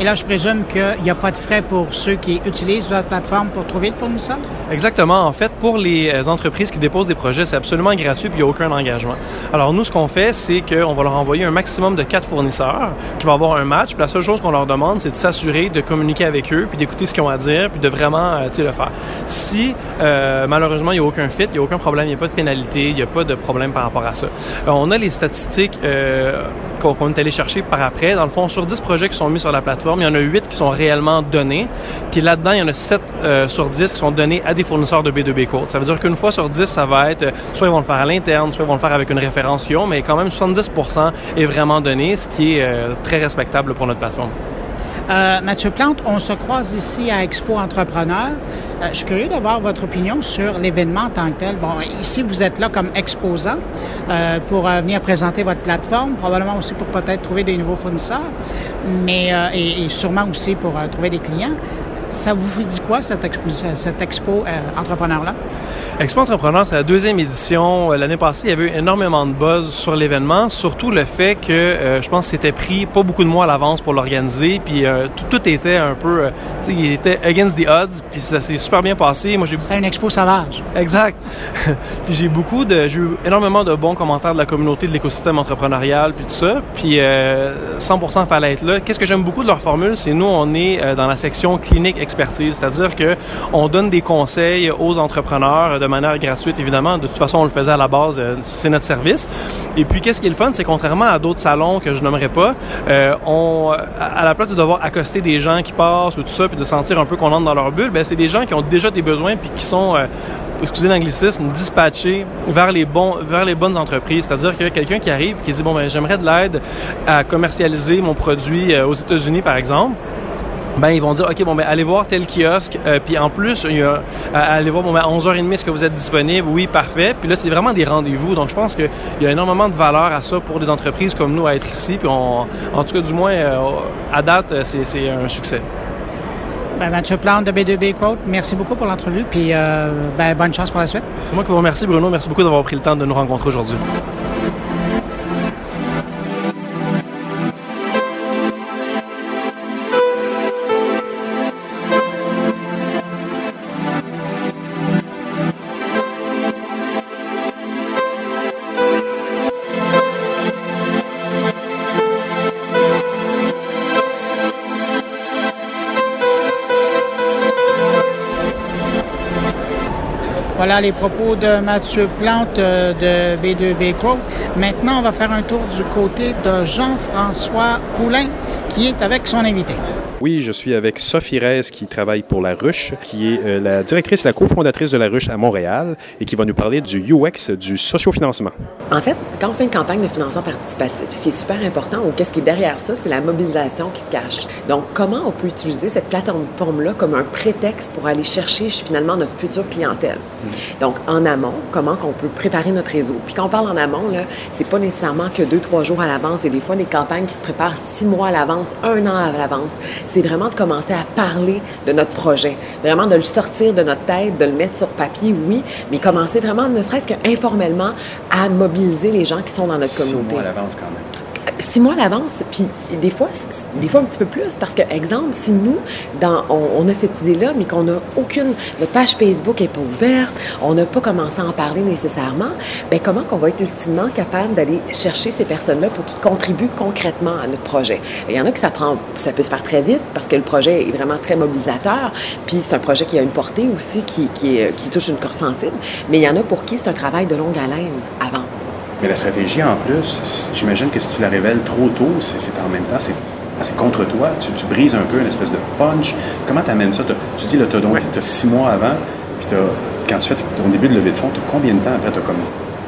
Et là, je présume qu'il n'y a pas de frais pour ceux qui utilisent votre plateforme pour trouver le fournisseur? Exactement. En fait, pour les euh, entreprises qui déposent des projets, c'est absolument gratuit et il n'y a aucun engagement. Alors, nous, ce qu'on fait, c'est qu'on va leur envoyer un maximum de quatre fournisseurs qui vont avoir un match. Puis la seule chose qu'on leur demande, c'est de s'assurer de communiquer avec eux, puis d'écouter ce qu'ils ont à dire, puis de vraiment euh, le faire. Si, euh, malheureusement, il n'y a aucun fit, il n'y a aucun problème, il n'y a pas de pénalité, il n'y a pas de problème par rapport à ça. on a les statistiques qu'on est allé chercher par après. Dans le fond, sur 10 projets qui sont mis sur la plateforme, il y en a 8 qui sont réellement donnés. Puis là-dedans, il y en a 7 euh, sur 10 qui sont donnés à des fournisseurs de B2B Code. Ça veut dire qu'une fois sur 10, ça va être, euh, soit ils vont le faire à l'interne, soit ils vont le faire avec une référence mais quand même 70% est vraiment donné, ce qui est euh, très respectable pour notre plateforme. Euh, Mathieu Plante, on se croise ici à Expo Entrepreneur. Euh, je suis curieux d'avoir votre opinion sur l'événement en tant que tel. Bon, ici, vous êtes là comme exposant euh, pour venir présenter votre plateforme, probablement aussi pour peut-être trouver des nouveaux fournisseurs, mais et, sûrement aussi pour trouver des clients. Ça vous dit quoi, cette expo, cette expo entrepreneur-là? Expo Entrepreneur, c'est la deuxième édition. Euh, l'année passée, il y avait eu énormément de buzz sur l'événement, surtout le fait que euh, je pense que c'était pris pas beaucoup de mois à l'avance pour l'organiser, puis euh, tout, était un peu, tu sais, il était against the odds, puis ça s'est super bien passé. Moi, j'ai c'était une expo sauvage. Exact. puis j'ai beaucoup de, j'ai eu énormément de bons commentaires de la communauté de l'écosystème entrepreneurial, puis tout ça. Puis 100% fallait être là. Qu'est-ce que j'aime beaucoup de leur formule, c'est nous, on est dans la section clinique c'est-à-dire que on donne des conseils aux entrepreneurs de manière gratuite, évidemment. De toute façon, on le faisait à la base, euh, c'est notre service. Et puis, qu'est-ce qui est le fun, c'est contrairement à d'autres salons que je nommerai pas, euh, à la place de devoir accoster des gens qui passent ou tout ça, puis de sentir un peu qu'on entre dans leur bulle, ben c'est des gens qui ont déjà des besoins puis qui sont euh, excusez l'anglicisme, dispatchés vers les bons, vers les bonnes entreprises. C'est-à-dire que quelqu'un qui arrive et qui dit bon ben j'aimerais de l'aide à commercialiser mon produit aux États-Unis par exemple ben ils vont dire ok bon ben allez voir tel kiosque euh, puis en plus il y a, euh, allez voir bon ben à 11h30 est-ce que vous êtes disponible? Oui parfait puis là c'est vraiment des rendez-vous donc je pense qu'il y a énormément de valeur à ça pour des entreprises comme nous à être ici puis on, en tout cas du moins euh, à date c'est un succès ben, Mathieu Plante de B2B Quote, merci beaucoup pour l'entrevue, puis ben, bonne chance pour la suite. C'est moi qui vous remercie, Bruno. Merci beaucoup d'avoir pris le temps de nous rencontrer aujourd'hui. Voilà les propos de Mathieu Plante euh, de B2B Quote. Maintenant, on va faire un tour du côté de Jean-François Poulain qui est avec son invité. Oui, je suis avec Sophie Rez qui travaille pour La Ruche, qui est euh, la directrice, la cofondatrice de La Ruche à Montréal et qui va nous parler du UX, du sociofinancement. En fait, quand on fait une campagne de financement participatif, ce qui est super important ou qu'est-ce qui est derrière ça, c'est la mobilisation qui se cache. Donc, comment on peut utiliser cette plateforme-là comme un prétexte pour aller chercher finalement notre future clientèle? Donc, en amont, comment qu'on peut préparer notre réseau? Puis quand on parle en amont, là, c'est pas nécessairement que deux, trois jours à l'avance. Il y a des fois des campagnes qui se préparent six mois à l'avance, un an à l'avance c'est vraiment de commencer à parler de notre projet, vraiment de le sortir de notre tête, de le mettre sur papier, oui, mais commencer vraiment, ne serait-ce qu'informellement, à mobiliser les gens qui sont dans notre communauté. Mois à l'avance quand même six mois à l'avance, puis des fois, des fois un petit peu plus, parce que, exemple, si nous, on, a cette idée-là, mais qu'on n'a aucune, notre page Facebook n'est pas ouverte, on n'a pas commencé à en parler nécessairement, bien, comment qu'on va être ultimement capable d'aller chercher ces personnes-là pour qu'ils contribuent concrètement à notre projet? Il y en a que ça prend, ça peut se faire très vite, parce que le projet est vraiment très mobilisateur, puis c'est un projet qui a une portée aussi, qui, qui, qui touche une corde sensible, mais il y en a pour qui c'est un travail de longue haleine avant. Mais la stratégie, en plus, j'imagine que si tu la révèles trop tôt, c'est en même temps, c'est contre toi. Tu, brises un peu une espèce de punch. Comment tu amènes ça? Tu dis, là, tu as, six mois avant, puis quand tu fais ton début de levée de fonds, tu as combien de temps après? Tu as comme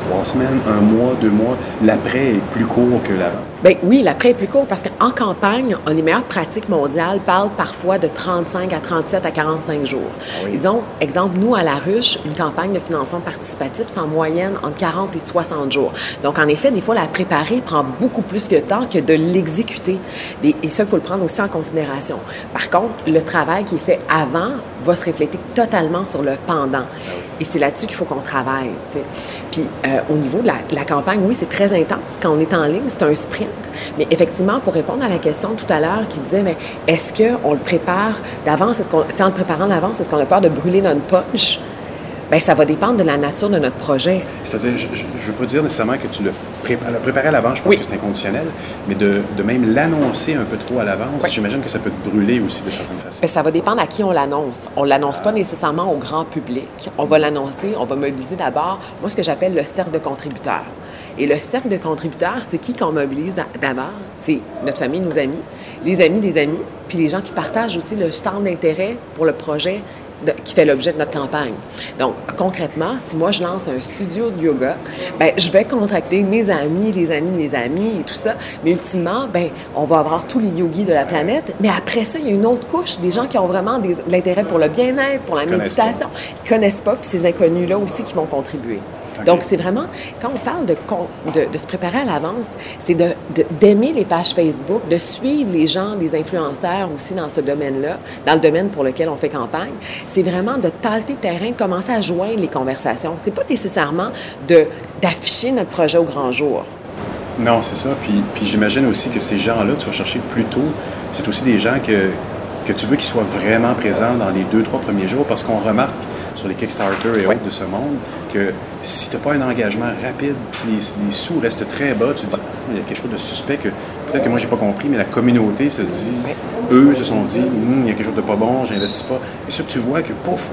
trois semaines, un mois, deux mois? L'après est plus court que l'avant. Bien oui, l'après est plus court parce qu'en campagne, les meilleures pratiques mondiales parlent parfois de 35 à 37 à 45 jours. Ah Et disons, exemple, nous, à La Ruche, une campagne de financement participatif, c'est en moyenne entre 40 et 60 jours. Donc, en effet, des fois, la préparer prend beaucoup plus de temps que de l'exécuter. Et ça, il faut le prendre aussi en considération. Par contre, le travail qui est fait avant va se refléter totalement sur le pendant. Ah et c'est là-dessus qu'il faut qu'on travaille. Puis, euh, au niveau de la, la campagne, oui, c'est très intense. Quand on est en ligne, c'est un sprint mais effectivement, pour répondre à la question tout à l'heure qui disait, mais est-ce qu'on le prépare d'avance? Est-ce qu'on, si en le préparant d'avance, est-ce qu'on a peur de brûler notre punch? Bien, ça va dépendre de la nature de notre projet. C'est-à-dire, je ne veux pas dire nécessairement que tu le prépares à l'avance, je pense que c'est inconditionnel, mais de, même l'annoncer un peu trop à l'avance, j'imagine que ça peut te brûler aussi de certaines façons. Bien, ça va dépendre à qui on l'annonce. On ne l'annonce pas nécessairement au grand public. On va l'annoncer, on va mobiliser d'abord, moi, ce que j'appelle le cercle de contributeurs. Et le cercle de contributeurs, c'est qui qu'on mobilise d'abord? C'est notre famille, nos amis, les amis des amis, puis les gens qui partagent aussi le centre d'intérêt pour le projet qui fait l'objet de notre campagne. Donc, concrètement, si moi je lance un studio de yoga, ben je vais contacter mes amis, les amis de mes amis et tout ça. Mais ultimement, ben on va avoir tous les yogis de la planète. Mais après ça, il y a une autre couche, des gens qui ont vraiment de l'intérêt pour le bien-être, pour la méditation, qui connaissent pas, puis ces inconnus-là aussi qui vont contribuer. Donc, c'est vraiment, quand on parle de, de, se préparer à l'avance, c'est d'aimer les pages Facebook, de suivre les gens, les influenceurs aussi dans ce domaine-là, dans le domaine pour lequel on fait campagne. C'est vraiment de tâter le terrain, de commencer à joindre les conversations. C'est pas nécessairement d'afficher notre projet au grand jour. Non, c'est ça. Puis, puis j'imagine aussi que ces gens-là, tu vas chercher plus tôt, c'est aussi des gens que, que tu veux qu'ils soient vraiment présents dans les deux, trois premiers jours parce qu'on remarque sur les Kickstarter et autres de ce monde, que si tu n'as pas un engagement rapide, si les, sous restent très bas, tu te dis, il y a quelque chose de suspect que peut-être que moi, j'ai pas compris, mais la communauté se dit, eux se sont dit, hum, il y a quelque chose de pas bon, j'investis pas. Et ça, tu vois que, pouf,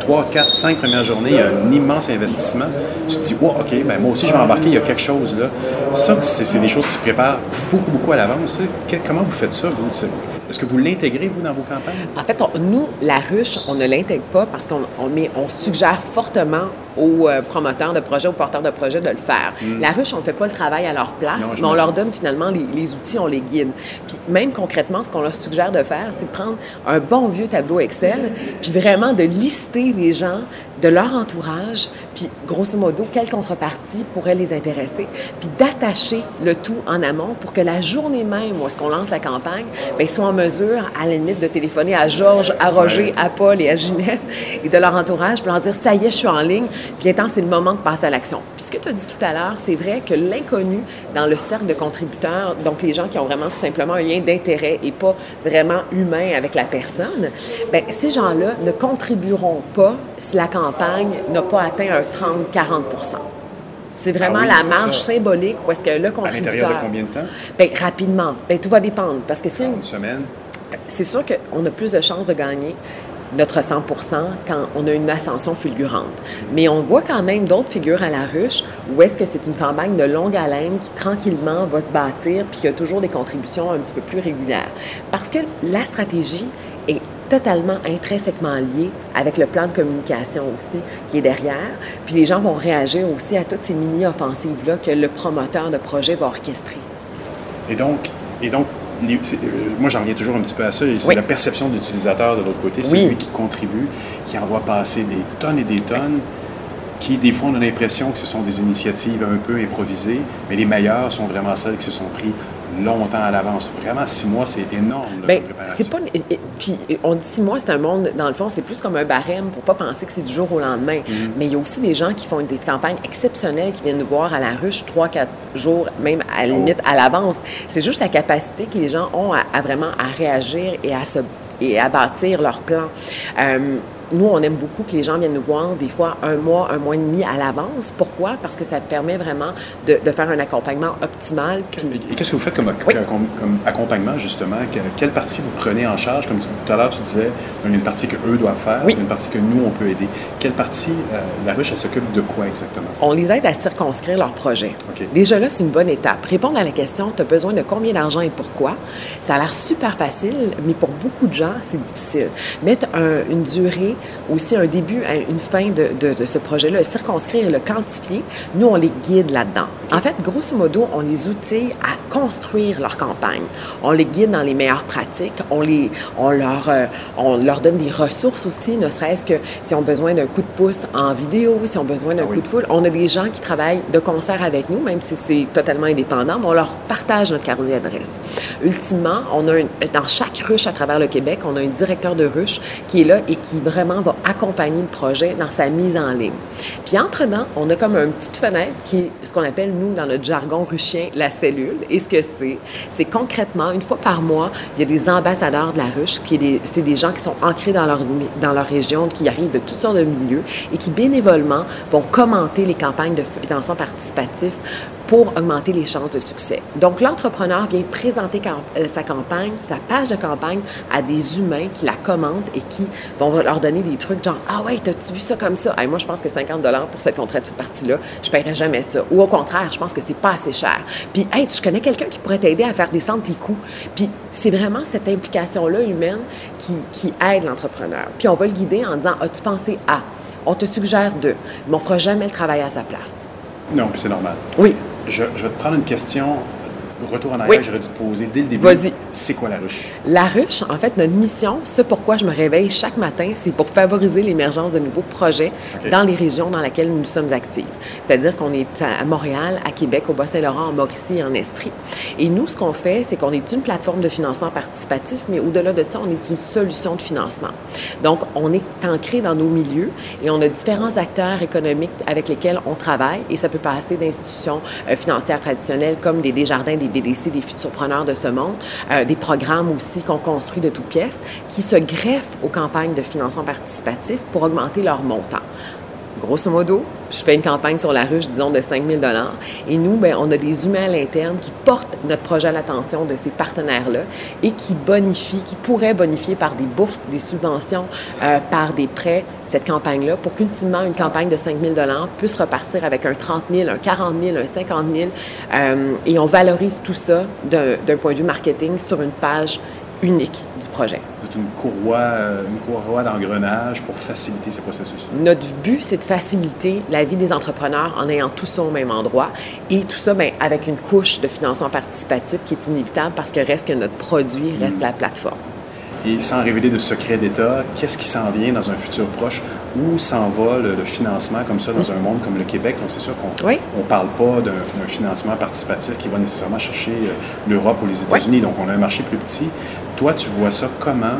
trois, quatre, cinq premières journées, il y a un immense investissement. Tu te dis, oh, OK, ben moi aussi, je vais embarquer, il y a quelque chose là. Ça, c'est des choses qui se préparent beaucoup, beaucoup à l'avance. Comment vous faites ça, vous? Est-ce que vous l'intégrez, vous, dans vos campagnes? En fait, nous, la ruche, on ne l'intègre pas parce qu'on on suggère fortement aux euh, promoteurs de projets, aux porteurs de projets de le faire. Hmm. La ruche, on ne fait pas le travail à leur place, mais on leur donne finalement les, outils, on les guide. Puis même concrètement, ce qu'on leur suggère de faire, c'est de prendre un bon vieux tableau Excel, puis vraiment de lister les gens de leur entourage, puis grosso modo, quelle contrepartie pourrait les intéresser, puis d'attacher le tout en amont pour que la journée même où est-ce qu'on lance la campagne, bien, ils soient en mesure, à la limite, de téléphoner à Georges, à Roger, à Paul et à Ginette et de leur entourage pour leur dire, ça y est, je suis en ligne, puis temps, c'est le moment de passer à l'action. Puis ce que tu as dit tout à l'heure, c'est vrai que l'inconnu dans le cercle de contributeurs, donc les gens qui ont vraiment tout simplement un lien d'intérêt et pas vraiment humain avec la personne, bien, ces gens-là ne contribueront pas si la campagne n'a pas atteint un 30-40 c'est vraiment ah la marge symbolique où est-ce que le contributeur... À l'intérieur de combien de temps? Bien, rapidement. Bien, tout va dépendre. Parce que c'est une... semaine? C'est sûr qu'on a plus de chances de gagner notre 100 quand on a une ascension fulgurante. Mais on voit quand même d'autres figures à la ruche où est-ce que c'est une campagne de longue haleine qui tranquillement va se bâtir puis il y a toujours des contributions un petit peu plus régulières. Parce que la stratégie totalement intrinsèquement liée avec le plan de communication aussi qui est derrière. Puis les gens vont réagir aussi à toutes ces mini-offensives-là que le promoteur de projet va orchestrer. Et donc, et donc euh, moi, j'en reviens toujours un petit peu à ça. C'est la perception de l'utilisateur de l'autre côté. C'est lui qui contribue, qui envoie passer des tonnes et des tonnes, qui, des fois, on a l'impression que ce sont des initiatives un peu improvisées, mais les meilleures sont vraiment celles qui se sont pris longtemps à l'avance. Vraiment, six mois, c'est énorme. Bien, c'est pas. Puis, on dit six mois, c'est un monde, dans le fond, c'est plus comme un barème pour pas penser que c'est du jour au lendemain. Mm-hmm. Mais il y a aussi des gens qui font des campagnes exceptionnelles qui viennent nous voir à la ruche trois, quatre jours, même à la oh. limite à l'avance. C'est juste la capacité que les gens ont à, vraiment à réagir et à se et à bâtir leur plan. Euh, nous, on aime beaucoup que les gens viennent nous voir des fois un mois, un mois et demi à l'avance. Pourquoi? Parce que ça permet vraiment de, faire un accompagnement optimal. Et qu'est-ce que vous faites comme, comme, accompagnement, justement? quelle partie vous prenez en charge? Comme tout à l'heure, tu disais, il y a une partie qu'eux doivent faire, une partie que nous, on peut aider. Quelle partie, euh, la ruche, elle s'occupe de quoi exactement? On les aide à circonscrire leur projet. Déjà là, c'est une bonne étape. Répondre à la question, tu as besoin de combien d'argent et pourquoi? Ça a l'air super facile, mais pour beaucoup de gens, c'est difficile. Mettre une durée aussi un début, une fin de, de, ce projet-là, circonscrire et le quantifier, nous, on les guide là-dedans. En fait, grosso modo, on les outille à construire leur campagne. On les guide dans les meilleures pratiques, on, les, on, leur, euh, on leur donne des ressources aussi, ne serait-ce que si on a besoin d'un coup de pouce en vidéo, si on a besoin d'un ah coup de foule. On a des gens qui travaillent de concert avec nous, même si c'est totalement indépendant, mais on leur partage notre carnet d'adresse. Ultimement, on a dans chaque ruche à travers le Québec, on a un directeur de ruche qui est là et qui vraiment va accompagner le projet dans sa mise en ligne. Puis entre-temps, on a comme une petite fenêtre qui est ce qu'on appelle, nous, dans notre jargon ruchien, la cellule. Et ce que c'est, c'est concrètement, une fois par mois, il y a des ambassadeurs de la ruche, qui c'est des gens qui sont ancrés dans leur, dans leur région, qui arrivent de toutes sortes de milieux et qui bénévolement vont commenter les campagnes de financement participatif pour augmenter les chances de succès. Donc, l'entrepreneur vient présenter euh, sa campagne, sa page de campagne à des humains qui la commentent et qui vont leur donner des trucs genre Ah ouais, t'as-tu vu ça comme ça? moi, je pense que 50 pour cette contrainte partie-là, je ne paierai jamais ça. Ou au contraire, je pense que c'est pas assez cher. Puis, hey, je connais quelqu'un qui pourrait t'aider à faire descendre tes coûts. Puis, c'est vraiment cette implication-là humaine qui, aide l'entrepreneur. Puis, on va le guider en disant As-tu pensé à? On te suggère de, mais on ne fera jamais le travail à sa place. Non, puis c'est normal. Oui. Je, je, vais te prendre une question retour en arrière, j'aurais dû te poser dès le début. Vas-y. C'est quoi la ruche? La ruche, en fait, notre mission, ce pourquoi je me réveille chaque matin, c'est pour favoriser l'émergence de nouveaux projets dans les régions dans lesquelles nous sommes actifs. C'est-à-dire qu'on est à Montréal, à Québec, au Bas-Saint-Laurent, en Mauricie et en Estrie. Et nous, ce qu'on fait, c'est qu'on est une plateforme de financement participatif, mais au-delà de ça, on est une solution de financement. Donc, on est ancré dans nos milieux et on a différents acteurs économiques avec lesquels on travaille et ça peut passer d'institutions euh, financières traditionnelles comme des Desjardins, des BDC, des futurs preneurs de ce monde, euh, des programmes aussi qu'on construit de toutes pièces, qui se greffent aux campagnes de financement participatif pour augmenter leur montant. Grosso modo, je fais une campagne sur la ruche, disons, de 5 000 Et nous, bien, on a des humains à l'interne qui portent notre projet à l'attention de ces partenaires-là et qui bonifient, qui pourraient bonifier par des bourses, des subventions, euh, par des prêts, cette campagne-là, pour qu'ultimement, une campagne de 5 000 puisse repartir avec un 30 000, un 40 000, un 50 000. Euh, et on valorise tout ça d'un point de vue marketing sur une page unique du projet. Une courroie, euh, une courroie d'engrenage pour faciliter ce processus. Notre but, c'est de faciliter la vie des entrepreneurs en ayant tout ça au même endroit et tout ça bien, avec une couche de financement participatif qui est inévitable parce que reste que notre produit reste mm. la plateforme. Et sans révéler de secret d'État, qu'est-ce qui s'en vient dans un futur proche? Où s'en va le, financement comme ça dans un monde comme le Québec? Donc, c'est sûr qu'on ne parle pas d'un financement participatif qui va nécessairement chercher euh, l'Europe ou les États-Unis. Donc, on a un marché plus petit. Toi, tu vois ça comment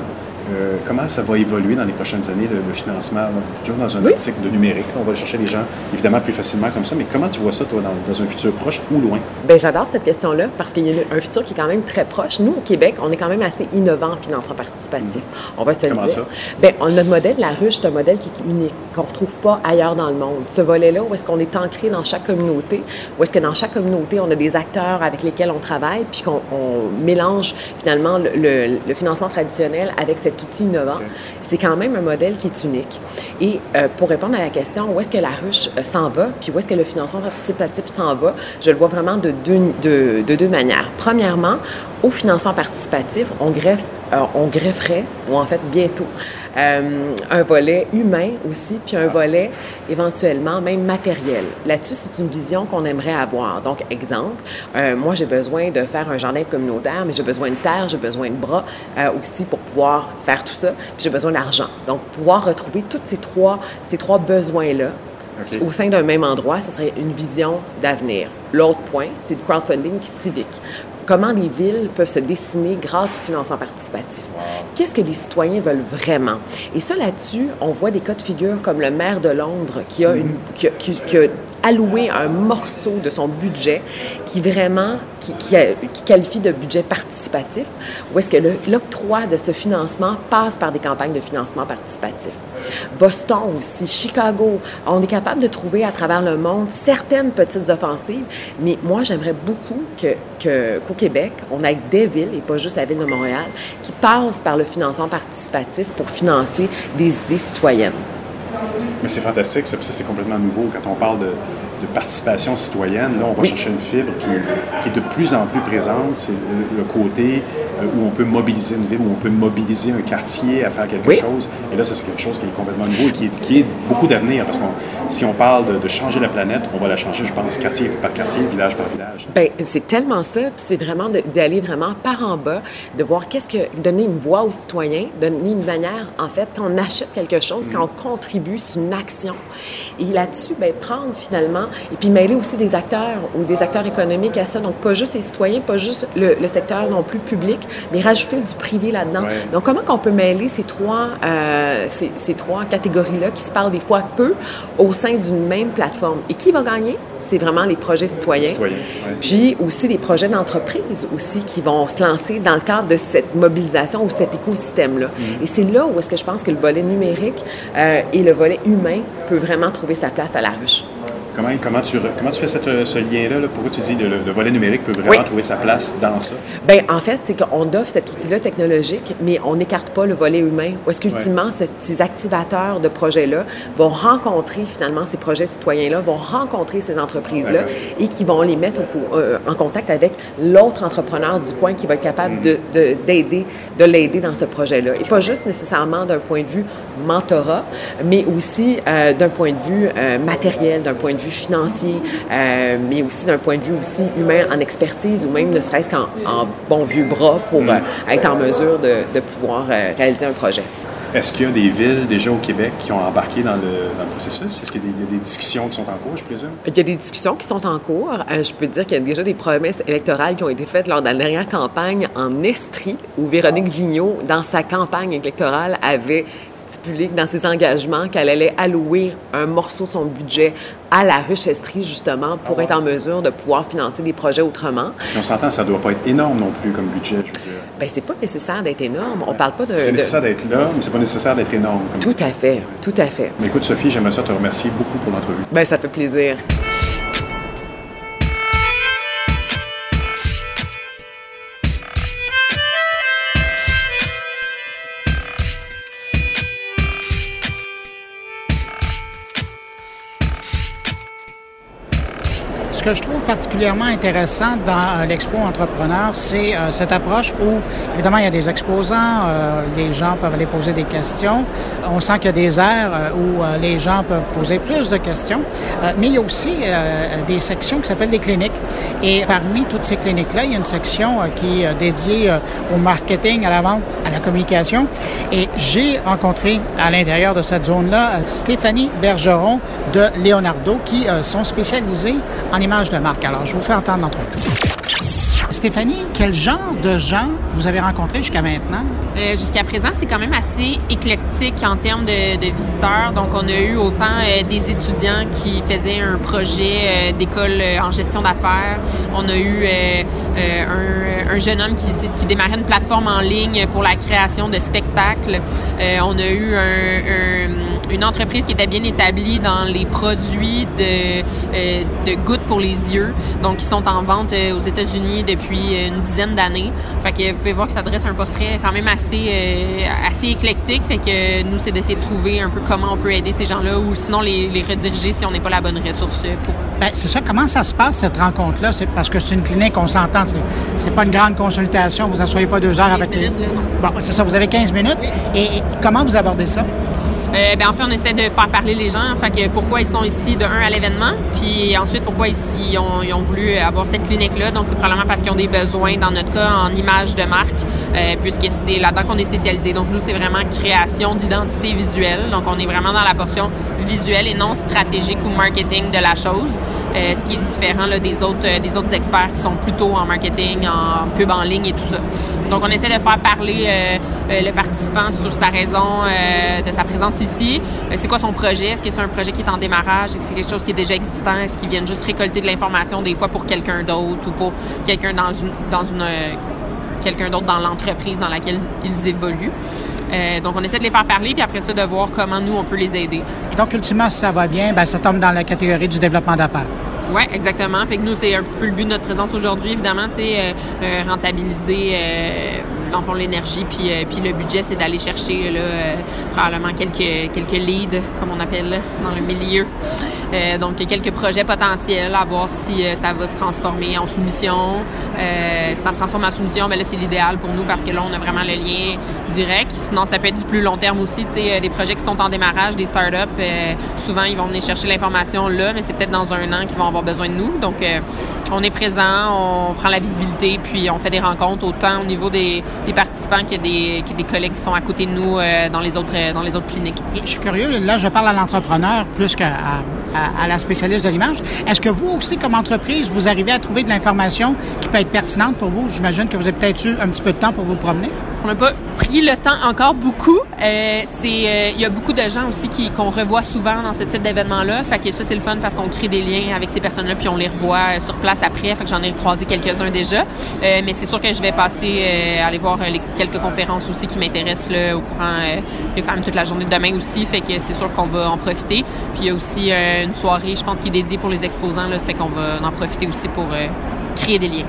euh, comment ça va évoluer dans les prochaines années, le, financement, toujours dans un optique de numérique? On va chercher les gens, évidemment, plus facilement comme ça, mais comment tu vois ça, toi, dans, un futur proche ou loin? Bien, j'adore cette question-là parce qu'il y a un futur qui est quand même très proche. Nous, au Québec, on est quand même assez innovant en financement participatif. On va se comment le dire. ça? Bien, notre modèle, la ruche, c'est un modèle qui est unique, qu'on ne retrouve pas ailleurs dans le monde. Ce volet-là, où est-ce qu'on est ancré dans chaque communauté, où est-ce que dans chaque communauté, on a des acteurs avec lesquels on travaille, puis qu'on mélange finalement le, le financement traditionnel avec cette notre outil innovant. C'est quand même un modèle qui est unique. Et euh, pour répondre à la question, où est-ce que la ruche euh, s'en va, puis où est-ce que le financement participatif s'en va, je le vois vraiment de deux, de, de deux manières. Premièrement, au financement participatif, on, greffe, euh, on grefferait, ou en fait bientôt, euh, un volet humain aussi, puis un volet éventuellement même matériel. Là-dessus, c'est une vision qu'on aimerait avoir. Donc, exemple, euh, moi, j'ai besoin de faire un jardin communautaire, mais j'ai besoin de terre, j'ai besoin de bras euh, aussi pour pouvoir faire tout ça, puis j'ai besoin d'argent. Donc, pouvoir retrouver tous ces trois, ces trois besoins-là au sein d'un même endroit, ce serait une vision d'avenir. L'autre point, c'est le crowdfunding civique comment les villes peuvent se dessiner grâce au financement participatif? Qu'est-ce que les citoyens veulent vraiment? Et ça, là-dessus, on voit des cas de figure comme le maire de Londres qui a, une, qui a allouer un morceau de son budget qui vraiment, qui, qui, qualifie de budget participatif, ou est-ce que l'octroi de ce financement passe par des campagnes de financement participatif? Boston aussi, Chicago, on est capable de trouver à travers le monde certaines petites offensives, mais moi, j'aimerais beaucoup qu'au Québec, on ait des villes, et pas juste la ville de Montréal, qui passent par le financement participatif pour financer des idées citoyennes. Mais c'est fantastique, ça, ça c'est complètement nouveau. Quand on parle de, de participation citoyenne, là, on va chercher une fibre qui, qui, est de plus en plus présente. C'est le, côté où on peut mobiliser une ville, où on peut mobiliser un quartier à faire quelque oui. chose. Et là, c'est quelque chose qui est complètement nouveau et qui est, qui est beaucoup d'avenir. Parce que si on parle de, de, changer la planète, on va la changer, je pense, quartier par quartier, village par village. Bien, c'est tellement ça. C'est vraiment d'y aller vraiment par en bas, de voir qu'est-ce que... donner une voix aux citoyens, donner une manière, en fait, quand on achète quelque chose, mm. quand on contribue, c'est une action. Et là-dessus, bien, prendre finalement et puis mêler aussi des acteurs ou des acteurs économiques à ça. Donc, pas juste les citoyens, pas juste le, le secteur non plus public, mais rajouter du privé là-dedans. Ouais. Donc, comment qu'on peut mêler ces trois, euh, ces, ces, trois catégories-là qui se parlent des fois peu au sein d'une même plateforme? Et qui va gagner? C'est vraiment les projets citoyens. ouais. Puis aussi les projets d'entreprise aussi qui vont se lancer dans le cadre de cette mobilisation ou cet écosystème-là. Mm. Et c'est là où est-ce que je pense que le volet numérique euh, et le volet humain peut vraiment trouver sa place à la ruche. Comment, comment, tu, comment tu fais cette, ce lien-là? Là? Pourquoi tu dis que le, le, volet numérique peut vraiment oui. trouver sa place dans ça? Bien, en fait, c'est qu'on offre cet outil-là technologique, mais on n'écarte pas le volet humain. Où est-ce qu'ultimement, ces activateurs de projets-là vont rencontrer finalement ces projets citoyens-là, vont rencontrer ces entreprises-là et qui vont les mettre au, euh, en contact avec l'autre entrepreneur du coin qui va être capable mm. de, d'aider, de, de l'aider dans ce projet-là. Et pas juste nécessairement d'un point de vue mentorat, mais aussi euh, d'un point de vue euh, matériel, d'un point de vue financier, euh, mais aussi d'un point de vue aussi humain en expertise ou même ne serait-ce qu'en bon vieux bras pour mm. être en mesure de, de pouvoir réaliser un projet. Est-ce qu'il y a des villes déjà au Québec qui ont embarqué dans le, dans le processus? Est-ce qu'il y, y, a des discussions qui sont en cours, je présume? Il y a des discussions qui sont en cours. Euh, je peux dire qu'il y a déjà des promesses électorales qui ont été faites lors de la dernière campagne en Estrie, où Véronique Vigneault, dans sa campagne électorale, avait stipulé dans ses engagements qu'elle allait allouer un morceau de son budget à la ruche Estrie, justement, pour oh. être en mesure de pouvoir financer des projets autrement. Puis on s'entend, ça ne doit pas être énorme non plus comme budget, je veux dire. Bien, c'est pas nécessaire d'être énorme. On parle pas de... C'est nécessaire d'être là, mais c'est pas nécessaire d'être énorme. Tout à fait, tout à fait. Mais écoute, Sophie, j'aimerais ça te remercier beaucoup pour l'entrevue. Bien, ça fait plaisir. Que je trouve particulièrement intéressant dans euh, l'Expo Entrepreneur, c'est euh, cette approche où, évidemment, il y a des exposants, euh, les gens peuvent aller poser des questions. On sent qu'il y a des aires où les gens peuvent poser plus de questions. Mais il y a aussi des sections qui s'appellent des cliniques. Et parmi toutes ces cliniques-là, il y a une section qui est dédiée au marketing, à la vente, à la communication. Et j'ai rencontré à l'intérieur de cette zone-là Stéphanie Bergeron de Leonardo qui sont spécialisés en Alors, je vous fais entendre l'entrevue. Stéphanie, quel genre de gens vous avez rencontrés jusqu'à maintenant? Euh, jusqu'à présent, c'est quand même assez éclectique en termes de, visiteurs. Donc, on a eu autant euh, des étudiants qui faisaient un projet euh, d'école en gestion d'affaires. On a eu un, un, jeune homme qui, démarrait une plateforme en ligne pour la création de spectacles. on a eu un une entreprise qui était bien établie dans les produits de, de gouttes pour les yeux. Donc, ils sont en vente aux États-Unis depuis une dizaine d'années. Fait que vous pouvez voir que ça dresse un portrait quand même assez, assez éclectique. Fait que nous, c'est d'essayer de trouver un peu comment on peut aider ces gens-là ou sinon les, les rediriger si on n'est pas la bonne ressource pour. Bien, c'est ça. Comment ça se passe, cette rencontre-là? C'est parce que c'est une clinique, on s'entend. C'est, c'est pas une grande consultation. Vous n'assoyez pas deux heures avec les. Bon, c'est ça. Vous avez 15 minutes. Et, comment vous abordez ça? Euh, ben, en fait, on essaie de faire parler les gens. Fait que pourquoi ils sont ici de un à l'événement, puis ensuite pourquoi ils, ont, ils ont, voulu avoir cette clinique-là. Donc, c'est probablement parce qu'ils ont des besoins, dans notre cas, en image de marque, euh, puisque c'est là-dedans qu'on est spécialisé. Donc, nous, c'est vraiment création d'identité visuelle. Donc, on est vraiment dans la portion visuelle et non stratégique ou marketing de la chose. Euh, ce qui est différent là, des autres euh, des autres experts qui sont plutôt en marketing, en pub en ligne et tout ça. Donc on essaie de faire parler euh, le participant sur sa raison de sa présence ici. c'est quoi son projet? Est-ce que c'est un projet qui est en démarrage? Est-ce que c'est quelque chose qui est déjà existant? Est-ce qu'ils viennent juste récolter de l'information des fois pour quelqu'un d'autre ou pour quelqu'un dans une dans une quelqu'un d'autre dans l'entreprise dans laquelle ils évoluent? Euh, donc, on essaie de les faire parler, puis après ça, de voir comment nous, on peut les aider. donc, ultimement, si ça va bien, ben, ça tombe dans la catégorie du développement d'affaires. Oui, exactement. Fait que nous, c'est un petit peu le but de notre présence aujourd'hui, évidemment, tu sais, euh, euh, rentabiliser dans fond l'énergie puis puis le budget c'est d'aller chercher là probablement quelques quelques leads comme on appelle dans le milieu. Donc quelques projets potentiels à voir si ça va se transformer en soumission. Ça se transforme en soumission mais ben là c'est l'idéal pour nous parce que là on a vraiment le lien direct. Sinon ça peut être du plus long terme aussi des projets qui sont en démarrage des startups souvent ils vont venir chercher l'information là mais c'est peut-être dans un an qu'ils vont avoir besoin de nous. Donc on est présent on prend la visibilité puis on fait des rencontres autant au niveau des des participants a des, des collègues qui sont à côté de nous euh, dans, les autres, euh, dans les autres cliniques. je suis curieux, là, je parle à l'entrepreneur plus qu'à à, la spécialiste de l'image. Est-ce que vous aussi, comme entreprise, vous arrivez à trouver de l'information qui peut être pertinente pour vous? J'imagine que vous avez peut-être eu un petit peu de temps pour vous promener. On n'a pas pris le temps encore beaucoup. Euh, c'est, euh, il y a beaucoup de gens aussi qui qu'on revoit souvent dans ce type d'événement-là. Fait que ça c'est le fun parce qu'on crée des liens avec ces personnes-là puis on les revoit euh, sur place après. Fait que j'en ai croisé quelques-uns déjà. Euh, mais c'est sûr que je vais passer aller voir quelques conférences aussi qui m'intéressent là au courant. il y a quand même toute la journée de demain aussi. Fait que c'est sûr qu'on va en profiter. Puis il y a aussi une soirée, je pense, qui est dédiée pour les exposants. Là, fait qu'on va en profiter aussi pour créer des liens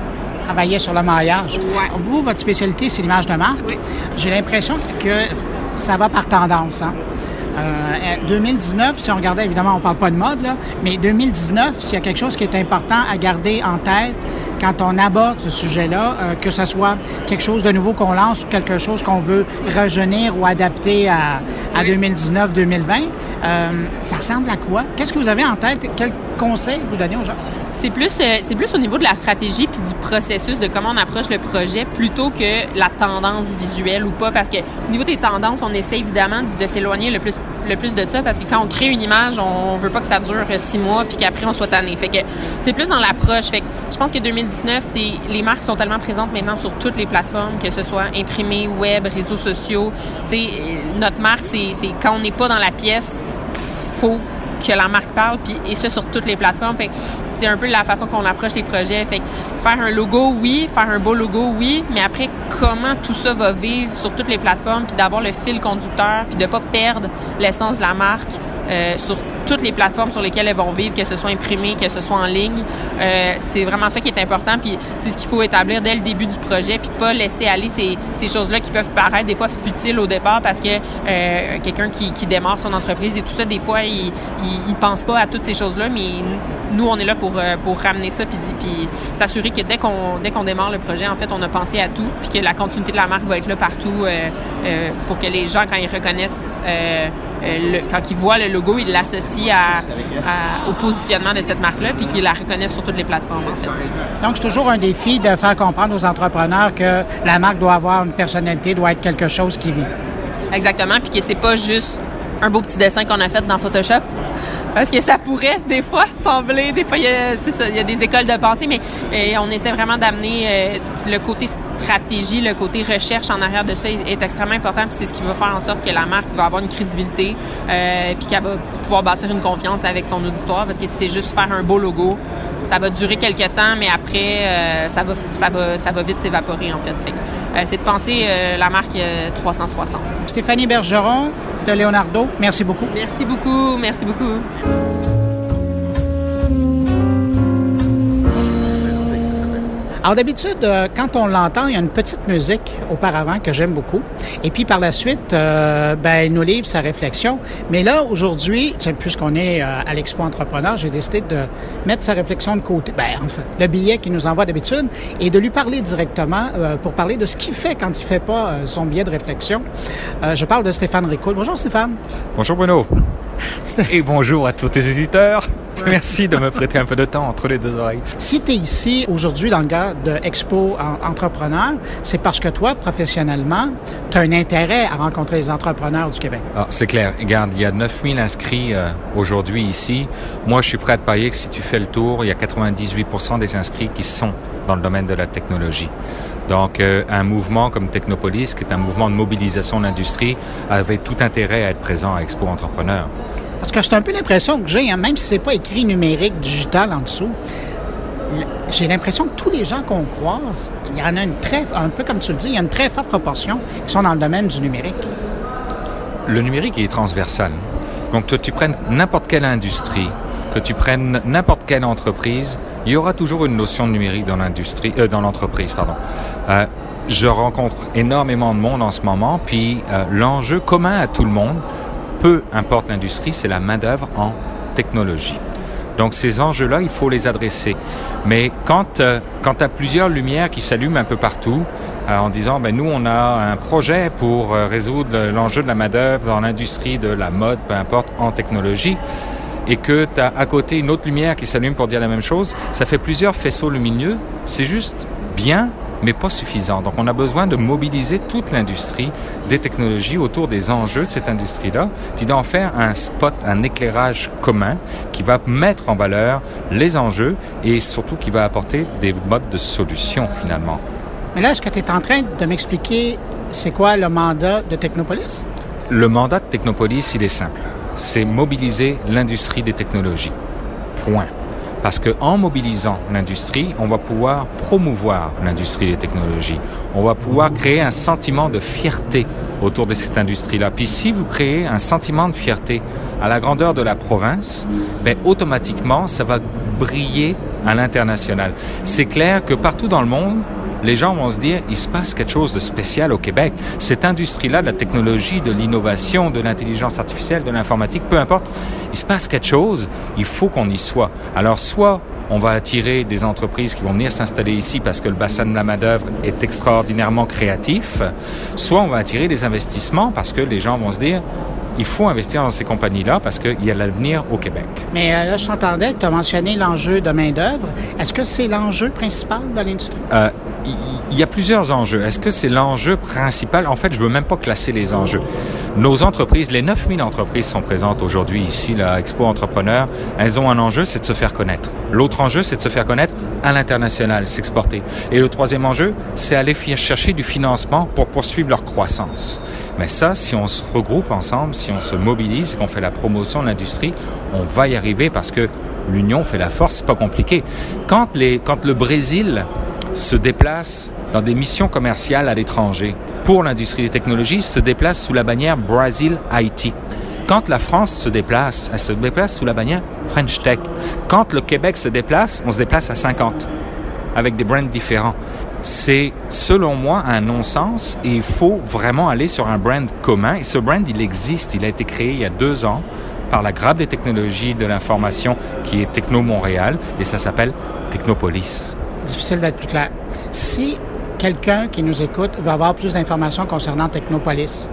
travaillait sur le maillage. Vous, votre spécialité, c'est l'image de marque. J'ai l'impression que ça va par tendance. Hein? 2019, euh, si on regardait, évidemment, on parle pas de mode, là, mais 2019, s'il y a quelque chose qui est important à garder en tête quand on aborde ce sujet-là, euh, que ce soit quelque chose de nouveau qu'on lance ou quelque chose qu'on veut rajeunir ou adapter à, à 2019-2020, euh, ça ressemble à quoi? Qu'est-ce que vous avez en tête? Quel conseil vous donnez aux gens? C'est plus, euh, c'est plus au niveau de la stratégie puis du processus de comment on approche le projet plutôt que la tendance visuelle ou pas. Parce que au niveau des tendances, on essaie évidemment de s'éloigner le plus le plus de ça parce que quand on crée une image, on veut pas que ça dure six mois puis qu'après on soit tanné. Fait que c'est plus dans l'approche. Fait que je pense que 2019, c'est les marques sont tellement présentes maintenant sur toutes les plateformes, que ce soit imprimé, web, réseaux sociaux. Tu sais, notre marque, c'est quand on n'est pas dans la pièce, faut que la marque parle, et ça sur toutes les plateformes. C'est un peu la façon qu'on approche les projets. Faire un logo, oui, faire un beau logo, oui, mais après comment tout ça va vivre sur toutes les plateformes, puis d'avoir le fil conducteur, puis de pas perdre l'essence de la marque euh, sur toutes les plateformes sur lesquelles elles vont vivre, que ce soit imprimé, que ce soit en ligne. Euh, c'est vraiment ça qui est important, puis c'est ce qu'il faut établir dès le début du projet, puis pas laisser aller ces, ces choses-là qui peuvent paraître des fois futiles au départ parce que euh, quelqu'un qui, qui démarre son entreprise et tout ça, des fois, il, il, pense pas à toutes ces choses-là, mais nous, on est là pour, euh, pour ramener ça, puis, puis s'assurer que dès qu'on dès démarre le projet, en fait, on a pensé à tout, puis que la continuité de la marque va être là partout euh, euh, pour que les gens, quand ils reconnaissent euh, quand ils voient le logo, ils l'associent à, au positionnement de cette marque-là, puis qu'ils la reconnaissent sur toutes les plateformes, en fait. Donc, c'est toujours un défi de faire comprendre aux entrepreneurs que la marque doit avoir une personnalité, doit être quelque chose qui vit. Exactement, puis que c'est pas juste un beau petit dessin qu'on a fait dans Photoshop. Parce que ça pourrait des fois sembler, des fois il y a, des écoles de pensée, mais on essaie vraiment d'amener euh, le côté stratégie, le côté recherche en arrière de ça est, extrêmement important. Puis c'est ce qui va faire en sorte que la marque va avoir une crédibilité, euh, puis qu'elle va pouvoir bâtir une confiance avec son auditoire. Parce que si c'est juste faire un beau logo, ça va durer quelques temps, mais après euh, ça va vite s'évaporer en fait c'est de penser la marque 360. Stéphanie Bergeron, de Leonardo. Merci beaucoup. Merci beaucoup. Merci beaucoup. Alors d'habitude, euh, quand on l'entend, il y a une petite musique auparavant que j'aime beaucoup. Et puis par la suite, euh, ben, il nous livre sa réflexion. Mais là, aujourd'hui, puisqu'on est euh, à l'Expo Entrepreneur, j'ai décidé de mettre sa réflexion de côté, ben, enfin, le billet qu'il nous envoie d'habitude, et de lui parler directement pour parler de ce qu'il fait quand il fait pas son billet de réflexion. je parle de Stéphane Ricoul. Bonjour Stéphane. Bonjour Bruno. Et bonjour à tous tes éditeurs. Merci de me prêter un peu de temps entre les deux oreilles. Si tu es ici aujourd'hui dans le cadre de Expo Entrepreneur, c'est parce que toi, professionnellement, tu as un intérêt à rencontrer les entrepreneurs du Québec. Ah, c'est clair. Regarde, il y a 9000 inscrits euh, aujourd'hui ici. Moi, je suis prêt à te parier que si tu fais le tour, il y a 98 des inscrits qui sont dans le domaine de la technologie. Donc, euh, un mouvement comme Technopolis, qui est un mouvement de mobilisation de l'industrie, avait tout intérêt à être présent à Expo Entrepreneur. Parce que c'est un peu l'impression que j'ai, hein, même si c'est pas écrit numérique, digital en dessous, j'ai l'impression que tous les gens qu'on croise, il y en a une très, un peu comme tu le dis, il y a une très forte proportion qui sont dans le domaine du numérique. Le numérique est transversal. Donc, que tu prennes n'importe quelle industrie, que tu prennes n'importe quelle entreprise, il y aura toujours une notion de numérique dans l'industrie, euh, dans l'entreprise, pardon. Euh, je rencontre énormément de monde en ce moment, puis euh, l'enjeu commun à tout le monde, peu importe l'industrie, c'est la main-d'œuvre en technologie. Donc ces enjeux-là, il faut les adresser. Mais quand, euh, quand tu as plusieurs lumières qui s'allument un peu partout, euh, en disant, ben, nous, on a un projet pour euh, résoudre l'enjeu de la main-d'œuvre dans l'industrie de la mode, peu importe, en technologie, et que tu as à côté une autre lumière qui s'allume pour dire la même chose, ça fait plusieurs faisceaux lumineux. C'est juste bien mais pas suffisant. Donc on a besoin de mobiliser toute l'industrie des technologies autour des enjeux de cette industrie-là, puis d'en faire un spot, un éclairage commun qui va mettre en valeur les enjeux et surtout qui va apporter des modes de solution finalement. Mais là, est-ce que tu es en train de m'expliquer c'est quoi le mandat de Technopolis? Le mandat de Technopolis, il est simple. C'est mobiliser l'industrie des technologies. Point. Parce qu'en mobilisant l'industrie, on va pouvoir promouvoir l'industrie des technologies. On va pouvoir créer un sentiment de fierté autour de cette industrie-là. Puis si vous créez un sentiment de fierté à la grandeur de la province, ben automatiquement, ça va briller à l'international. C'est clair que partout dans le monde, les gens vont se dire, il se passe quelque chose de spécial au Québec. Cette industrie-là, de la technologie, de l'innovation, de l'intelligence artificielle, de l'informatique, peu importe, il se passe quelque chose, il faut qu'on y soit. Alors, soit on va attirer des entreprises qui vont venir s'installer ici parce que le bassin de la main-d'œuvre est extraordinairement créatif, soit on va attirer des investissements parce que les gens vont se dire, il faut investir dans ces compagnies-là parce qu'il y a l'avenir au Québec. Mais euh, là, je t'entendais, tu as mentionné l'enjeu de main-d'œuvre. Est-ce que c'est l'enjeu principal de l'industrie? Euh, il y a plusieurs enjeux. Est-ce que c'est l'enjeu principal? En fait, je veux même pas classer les enjeux. Nos entreprises, les 9000 entreprises sont présentes aujourd'hui ici, la Expo Entrepreneur. Elles ont un enjeu, c'est de se faire connaître. L'autre enjeu, c'est de se faire connaître à l'international, s'exporter. Et le troisième enjeu, c'est aller chercher du financement pour poursuivre leur croissance. Mais ça, si on se regroupe ensemble, si on se mobilise, qu'on fait la promotion de l'industrie, on va y arriver parce que l'union fait la force, c'est pas compliqué. Quand, les, quand le Brésil se déplace dans des missions commerciales à l'étranger pour l'industrie des technologies, se déplace sous la bannière Brazil IT. Quand la France se déplace, elle se déplace sous la bannière French Tech. Quand le Québec se déplace, on se déplace à 50 avec des brands différents. C'est, selon moi, un non-sens et il faut vraiment aller sur un brand commun. Et ce brand, il existe. Il a été créé il y a deux ans par la Grappe des technologies de l'information qui est Techno Montréal et ça s'appelle Technopolis. Difficile d'être plus clair. Si quelqu'un qui nous écoute veut avoir plus d'informations concernant Technopolis,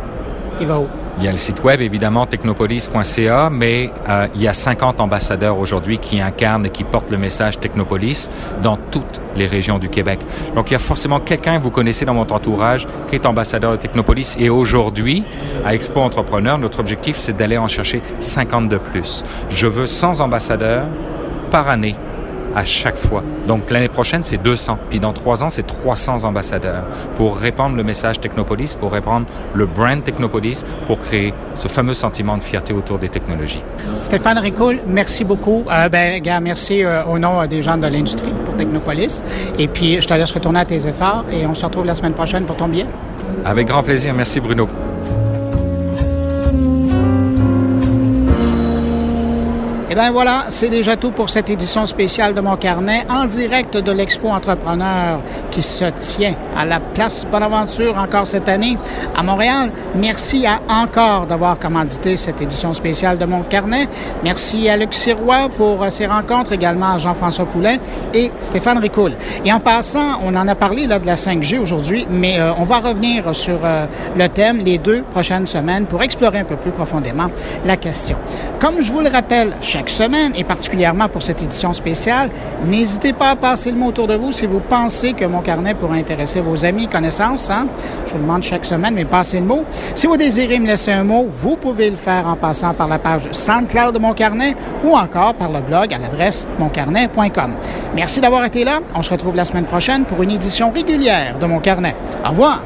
il va où? Il y a le site web, évidemment, technopolis.ca, mais euh, il y a 50 ambassadeurs aujourd'hui qui incarnent et qui portent le message Technopolis dans toutes les régions du Québec. Donc, il y a forcément quelqu'un que vous connaissez dans votre entourage qui est ambassadeur de Technopolis. Et aujourd'hui, à Expo Entrepreneur, notre objectif, c'est d'aller en chercher 50 de plus. Je veux 100 ambassadeurs par année à chaque fois. Donc l'année prochaine, c'est 200. Puis dans trois ans, c'est 300 ambassadeurs pour répandre le message Technopolis, pour répandre le brand Technopolis, pour créer ce fameux sentiment de fierté autour des technologies. Stéphane Ricoul, merci beaucoup. Euh, ben, gars, merci euh, au nom euh, des gens de l'industrie pour Technopolis. Et puis, je te laisse retourner à tes efforts et on se retrouve la semaine prochaine pour ton billet. Avec grand plaisir. Merci Bruno. Et bien voilà, c'est déjà tout pour cette édition spéciale de mon carnet en direct de l'Expo Entrepreneur qui se tient à la Place Bonaventure encore cette année à Montréal. Merci à encore d'avoir commandité cette édition spéciale de mon carnet. Merci à Luc Sirois pour ses rencontres, également à Jean-François Poulain et Stéphane Ricoul. Et en passant, on en a parlé là de la 5G aujourd'hui, mais euh, on va revenir sur euh, le thème les deux prochaines semaines pour explorer un peu plus profondément la question. Comme je vous le rappelle chaque semaine, et particulièrement pour cette édition spéciale, n'hésitez pas à passer le mot autour de vous si vous pensez que mon carnet pourrait intéresser vos amis, connaissances. Hein? Je vous demande chaque semaine, mais passez le mot. Si vous désirez me laisser un mot, vous pouvez le faire en passant par la page SoundCloud de Mon Carnet ou encore par le blog à l'adresse moncarnet.com. Merci d'avoir été là. On se retrouve la semaine prochaine pour une édition régulière de Mon Carnet. Au revoir.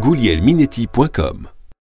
goulielminetti.com